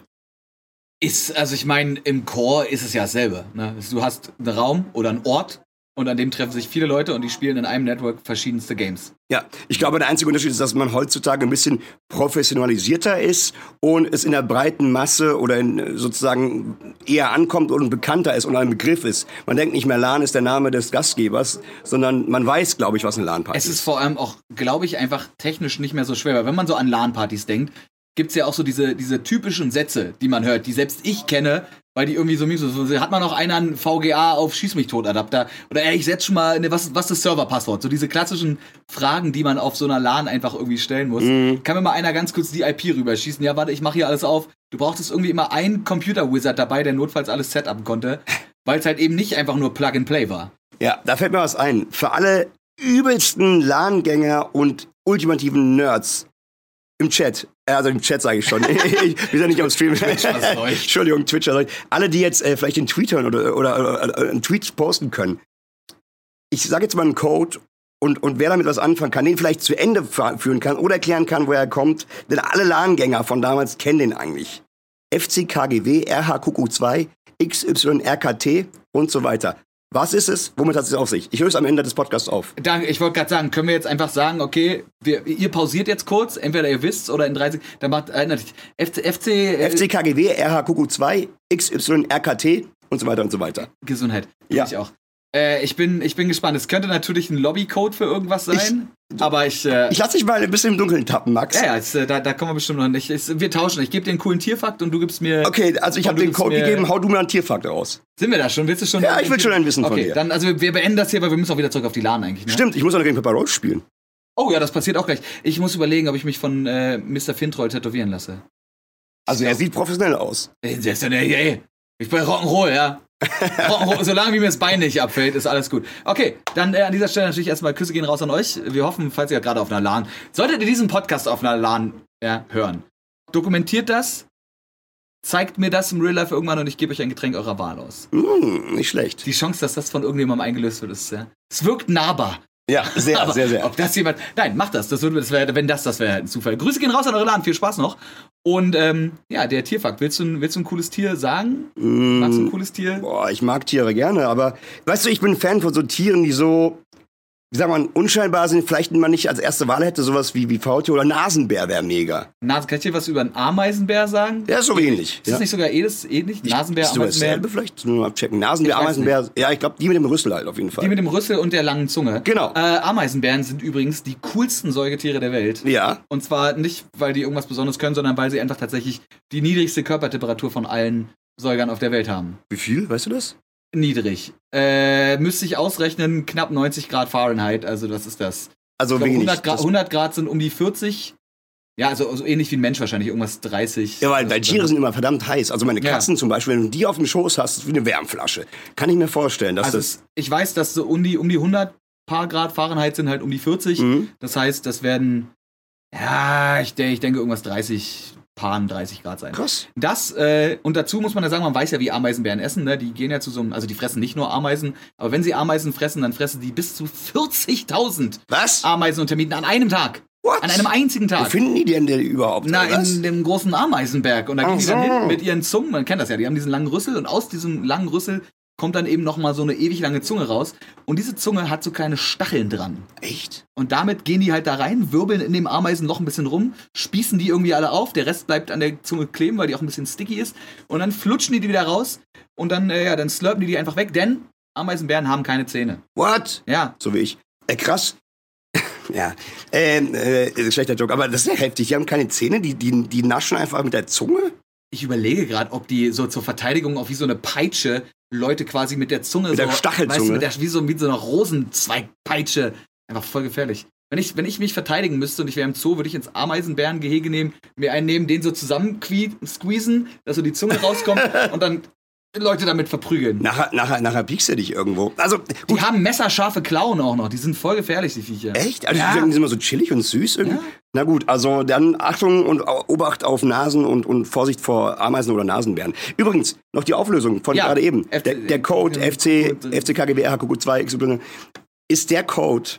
Speaker 2: Ist, also ich meine, im Core ist es ja dasselbe. Ne? Du hast einen Raum oder einen Ort und an dem treffen sich viele Leute und die spielen in einem Network verschiedenste Games.
Speaker 3: Ja, ich glaube, der einzige Unterschied ist, dass man heutzutage ein bisschen professionalisierter ist und es in der breiten Masse oder in, äh, sozusagen eher ankommt und bekannter ist und ein Begriff ist. Man denkt nicht mehr, LAN ist der Name des Gastgebers, sondern man weiß, glaube ich, was eine LAN-Party
Speaker 2: Es
Speaker 3: ist.
Speaker 2: ist vor allem auch, glaube ich, einfach technisch nicht mehr so schwer. Weil wenn man so an LAN-Partys denkt, gibt's ja auch so diese, diese typischen Sätze, die man hört, die selbst ich kenne, weil die irgendwie so, so so- hat man noch einen VGA auf Schieß mich tot Adapter oder ey, ich setz schon mal, ne, was, was ist das Serverpasswort? So diese klassischen Fragen, die man auf so einer LAN einfach irgendwie stellen muss. Kann mir mal einer ganz kurz die IP rüberschießen? Ja, warte, ich mache hier alles auf. Du brauchtest irgendwie immer einen Computer-Wizard dabei, der notfalls alles setupen konnte, weil es halt eben nicht einfach nur Plug and Play war.
Speaker 3: Ja, da fällt mir was ein. Für alle übelsten LAN-Gänger und ultimativen Nerds im Chat, äh, also im Chat sage ich schon, ich bin ja nicht am Stream. Entschuldigung, Twitcher. Alle, die jetzt äh, vielleicht den Tweet hören oder, oder, oder, einen Tweet posten können. Ich sage jetzt mal einen Code und, und wer damit was anfangen kann, den vielleicht zu Ende führen kann oder erklären kann, woher er kommt. Denn alle LAN-Gänger von damals kennen den eigentlich. FCKGW, RHQQ2, XYRKT und so weiter. Was ist es? Womit hat es auf sich? Ich löse am Ende des Podcasts auf.
Speaker 2: Danke, ich wollte gerade sagen, können wir jetzt einfach sagen, okay, wir, ihr pausiert jetzt kurz, entweder ihr wisst oder in 30, dann macht äh, natürlich FC, FC, äh,
Speaker 3: FCKGW, RHQQ2, XYRKT und so weiter und so weiter.
Speaker 2: Gesundheit.
Speaker 3: Ja.
Speaker 2: Ich auch. Äh, ich, bin, ich bin gespannt. Es könnte natürlich ein Lobbycode für irgendwas sein. aber ich. Äh,
Speaker 3: Ich lass dich mal ein bisschen im Dunkeln tappen, Max.
Speaker 2: ja, ja, jetzt, äh, da, da kommen wir bestimmt noch nicht. Ich, wir tauschen. Ich gebe dir einen coolen Tierfakt und du gibst mir.
Speaker 3: Okay, also ich habe den Code gegeben, hau du mir einen Tierfakt raus.
Speaker 2: Sind wir da schon? Willst du schon?
Speaker 3: Ja, ich will schon ein Wissen von
Speaker 2: okay,
Speaker 3: dir.
Speaker 2: dann, also wir- wir beenden das hier, weil wir müssen auch wieder zurück auf die LAN eigentlich. Ne?
Speaker 3: Stimmt, ich muss auch noch gegen Pepper Roach spielen.
Speaker 2: Oh ja, das passiert auch gleich. Ich muss überlegen, ob ich mich von äh, Mr. Fintroll tätowieren lasse.
Speaker 3: Also er sieht professionell aus.
Speaker 2: Ey, der ist ja, ey, ey, ich bin Rock'n'Roll, ja. Solange wie mir das Bein nicht abfällt, ist alles gut. Okay, dann äh, an dieser Stelle natürlich erstmal Küsse gehen raus an euch. Wir hoffen, falls ihr gerade auf einer LAN, solltet ihr diesen Podcast auf einer LAN ja, hören, dokumentiert das, zeigt mir das im Real Life irgendwann und ich gebe euch ein Getränk eurer Wahl aus.
Speaker 3: Hm, nicht schlecht.
Speaker 2: Die Chance, dass das von irgendjemandem eingelöst wird, ist, ja. Es wirkt nahbar.
Speaker 3: Ja, sehr,
Speaker 2: Aber
Speaker 3: sehr, sehr.
Speaker 2: Ob das jemand. Nein, macht das. Das würde, das wäre, wenn das, das wäre halt ein Zufall. Grüße gehen raus an eure Laden. Viel Spaß noch. Und ähm, ja, der Tierfakt. Willst du, ein- willst du ein cooles Tier sagen? Magst du ein cooles Tier?
Speaker 3: Boah, ich mag Tiere gerne, aber weißt du, ich bin Fan von so Tieren, die so, wie sagt man, unscheinbar sind, vielleicht man nicht als erste Wahl hätte, sowas wie, wie Faultier oder Nasenbär wäre mega.
Speaker 2: Nase, kann ich dir was über einen Ameisenbär sagen?
Speaker 3: Der ist so ähnlich.
Speaker 2: Ist das nicht sogar ähnlich? ähnlich? Nasenbär,
Speaker 3: Ist sogar
Speaker 2: Ameisenbär?
Speaker 3: dasselbe vielleicht? Nur mal abchecken. Nasenbär,
Speaker 2: Ich
Speaker 3: Ameisenbär. Ja, ich glaube, die mit dem Rüssel halt auf jeden Fall.
Speaker 2: Die mit dem Rüssel und der langen Zunge.
Speaker 3: Genau.
Speaker 2: Äh, Ameisenbären sind übrigens die coolsten Säugetiere der Welt.
Speaker 3: ja.
Speaker 2: Und zwar nicht, weil die irgendwas Besonderes können, sondern weil sie einfach tatsächlich die niedrigste Körpertemperatur von allen Säugern auf der Welt haben.
Speaker 3: Wie viel? Weißt du das?
Speaker 2: Niedrig. Äh, müsste ich ausrechnen, knapp 90 Grad Fahrenheit. Also, das ist das.
Speaker 3: Also
Speaker 2: glaub,
Speaker 3: wenig.
Speaker 2: 100, Grad,
Speaker 3: Das-
Speaker 2: 100 Grad sind um die 40. Ja, also so ähnlich wie ein Mensch wahrscheinlich, irgendwas 30.
Speaker 3: Ja, weil, weil
Speaker 2: Also,
Speaker 3: Tiere sind immer verdammt heiß. Also meine
Speaker 2: Ja.
Speaker 3: Katzen zum Beispiel, wenn du die auf dem Schoß hast, ist wie eine Wärmflasche. Kann ich mir vorstellen, dass
Speaker 2: Also
Speaker 3: das.
Speaker 2: ich weiß, dass so um die, um die 100 paar Grad Fahrenheit sind halt um die 40.
Speaker 3: Mhm.
Speaker 2: Das heißt, das werden, ja, ich, ich denke irgendwas 30, Paaren 30 Grad sein.
Speaker 3: Krass.
Speaker 2: Das, äh, und dazu muss man ja sagen, man weiß ja, wie Ameisenbären essen, ne? Die gehen ja zu so einem, also die fressen nicht nur Ameisen, aber wenn sie Ameisen fressen, dann fressen die bis zu 40.000
Speaker 3: Was?
Speaker 2: Ameisen und Termiten an einem Tag.
Speaker 3: What?
Speaker 2: An einem einzigen
Speaker 3: Wo
Speaker 2: Tag.
Speaker 3: finden die denn denn überhaupt?
Speaker 2: Na,
Speaker 3: was?
Speaker 2: in dem großen Ameisenberg. Und da gehen
Speaker 3: Ach
Speaker 2: die dann
Speaker 3: so.
Speaker 2: hin mit ihren Zungen, man kennt das ja, die haben diesen langen Rüssel und aus diesem langen Rüssel kommt dann eben nochmal so eine ewig lange Zunge raus. Und diese Zunge hat so kleine Stacheln dran.
Speaker 3: Echt?
Speaker 2: Und damit gehen die halt da rein, wirbeln in dem Ameisenloch ein bisschen rum, spießen die irgendwie alle auf, der Rest bleibt an der Zunge kleben, weil die auch ein bisschen sticky ist. Und dann flutschen die die wieder raus und dann, äh, ja, dann slurpen die die einfach weg, denn Ameisenbären haben keine Zähne.
Speaker 3: What?
Speaker 2: Ja,
Speaker 3: So wie ich. Äh, krass. ja. Ähm, äh, schlechter Joke, aber das ist ja heftig. Die haben keine Zähne, die, die, die naschen einfach mit der Zunge.
Speaker 2: Ich überlege gerade, ob die so zur Verteidigung auch wie so eine Peitsche Leute quasi mit der Zunge
Speaker 3: Mit
Speaker 2: so,
Speaker 3: der Stachelzunge.
Speaker 2: Weißt du, mit der, wie, so, mit so einer Rosenzweigpeitsche. Einfach voll gefährlich. Wenn ich, wenn ich mich verteidigen müsste und ich wäre im Zoo, würde ich ins Ameisenbärengehege nehmen, mir einen nehmen, den so zusammen squeezen, dass so die Zunge rauskommt und dann Leute damit verprügeln.
Speaker 3: Nachher, nachher, nachher piekst du dich irgendwo. Also,
Speaker 2: Die
Speaker 3: gut.
Speaker 2: haben messerscharfe Klauen auch noch. Die sind voll gefährlich, die Viecher.
Speaker 3: Echt? Also,
Speaker 2: Ja.
Speaker 3: die sind immer so chillig und süß irgendwie.
Speaker 2: Ja.
Speaker 3: Na gut, also dann Achtung und Obacht auf Nasen und, und Vorsicht vor Ameisen oder Nasenbären. Übrigens, noch die Auflösung von
Speaker 2: Ja.
Speaker 3: gerade eben.
Speaker 2: F-
Speaker 3: Der, der Code FC,
Speaker 2: Code, äh,
Speaker 3: FCKGB RHQQ2 XY ist der Code.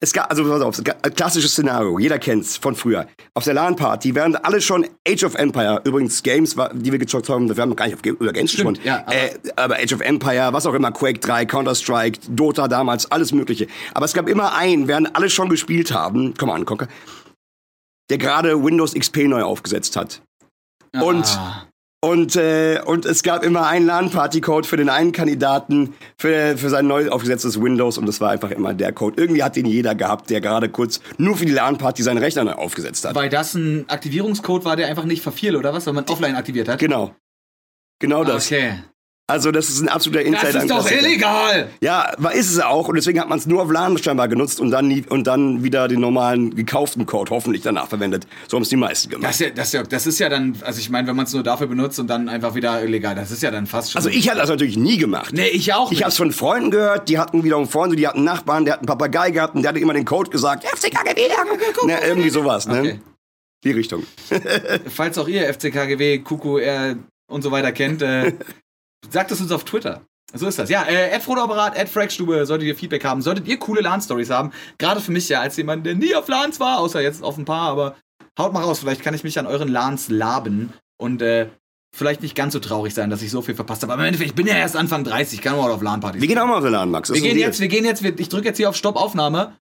Speaker 3: Es gab, also pass auf, klassisches Szenario, jeder kennt's von früher. Auf der LAN-Party, während alle schon Age of Empire, übrigens Games, die wir gezockt haben, wir haben noch gar nicht über Games gesprochen.
Speaker 2: ja, aber-
Speaker 3: äh, aber Age of Empire, was auch immer, Quake 3, Counter-Strike, Dota damals, alles mögliche. Aber es gab immer einen, während alle schon gespielt haben, komm an, Conker, der gerade Windows XP neu aufgesetzt hat.
Speaker 2: Ah.
Speaker 3: und, äh, und es gab immer einen LAN-Party-Code für den einen Kandidaten für, für sein neu aufgesetztes Windows und das war einfach immer der Code. Irgendwie hat den jeder gehabt, der gerade kurz nur für die LAN-Party seinen Rechner neu aufgesetzt hat.
Speaker 2: Weil das ein Aktivierungscode war, der einfach nicht verfiel, oder was? Weil man offline aktiviert hat?
Speaker 3: Genau. Genau das.
Speaker 2: Okay.
Speaker 3: Also das ist ein absoluter
Speaker 2: Das
Speaker 3: Insider.
Speaker 2: ist doch illegal!
Speaker 3: Ja, war ist es auch und deswegen hat man es nur auf LAN scheinbar genutzt und dann nie, und dann wieder den normalen gekauften Code hoffentlich danach verwendet. So haben es die meisten gemacht.
Speaker 2: Das ist, ja, das, ist ja, das ist ja dann, also ich meine, wenn man es nur dafür benutzt und dann einfach wieder illegal, das ist ja dann fast schon.
Speaker 3: also ich hatte das natürlich nie gemacht.
Speaker 2: Nee, ich auch
Speaker 3: Ich
Speaker 2: nicht.
Speaker 3: habe es von Freunden gehört, die hatten wiederum Freunde, die hatten Nachbarn, der hat einen Papagei gehabt und der hatte immer den Code gesagt, FCKGB, ne, irgendwie sowas, ne?
Speaker 2: Okay.
Speaker 3: Die Richtung.
Speaker 2: Falls auch ihr FCKGW, QQR und so weiter kennt, äh, sagt es uns auf Twitter. So ist das. Ja, äh, Frodoapparat, Fragstube, solltet ihr Feedback haben, solltet ihr coole LAN-Stories haben. Gerade für mich ja, als jemand, der nie auf LANs war, außer jetzt auf ein paar, aber haut mal raus, vielleicht kann ich mich an euren LANs laben und äh, vielleicht nicht ganz so traurig sein, dass ich so viel verpasst habe. Aber im Endeffekt, ich bin ja erst Anfang 30, kann mal auf LAN-Partys.
Speaker 3: Wir gehen auch mal auf Laden, Max. Das
Speaker 2: Wir gehen jetzt, wir gehen jetzt, ich drücke jetzt hier auf Stopp-Aufnahme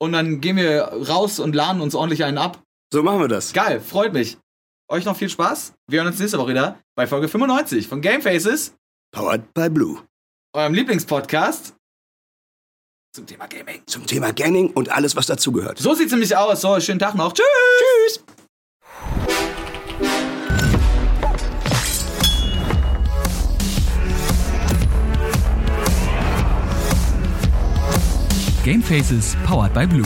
Speaker 2: und dann gehen wir raus und laden uns ordentlich einen ab.
Speaker 3: So machen wir das.
Speaker 2: Geil, freut mich. Euch noch viel Spaß. Wir hören uns nächste Woche wieder bei Folge 95 von Game Faces,
Speaker 3: Powered by Blue.
Speaker 2: eurem Lieblingspodcast zum Thema Gaming.
Speaker 3: Zum Thema Gaming und alles, was dazugehört.
Speaker 2: So sieht's nämlich aus. So, schönen Tag noch. Tschüss.
Speaker 3: Tschüss.
Speaker 1: Gamefaces powered by Blue.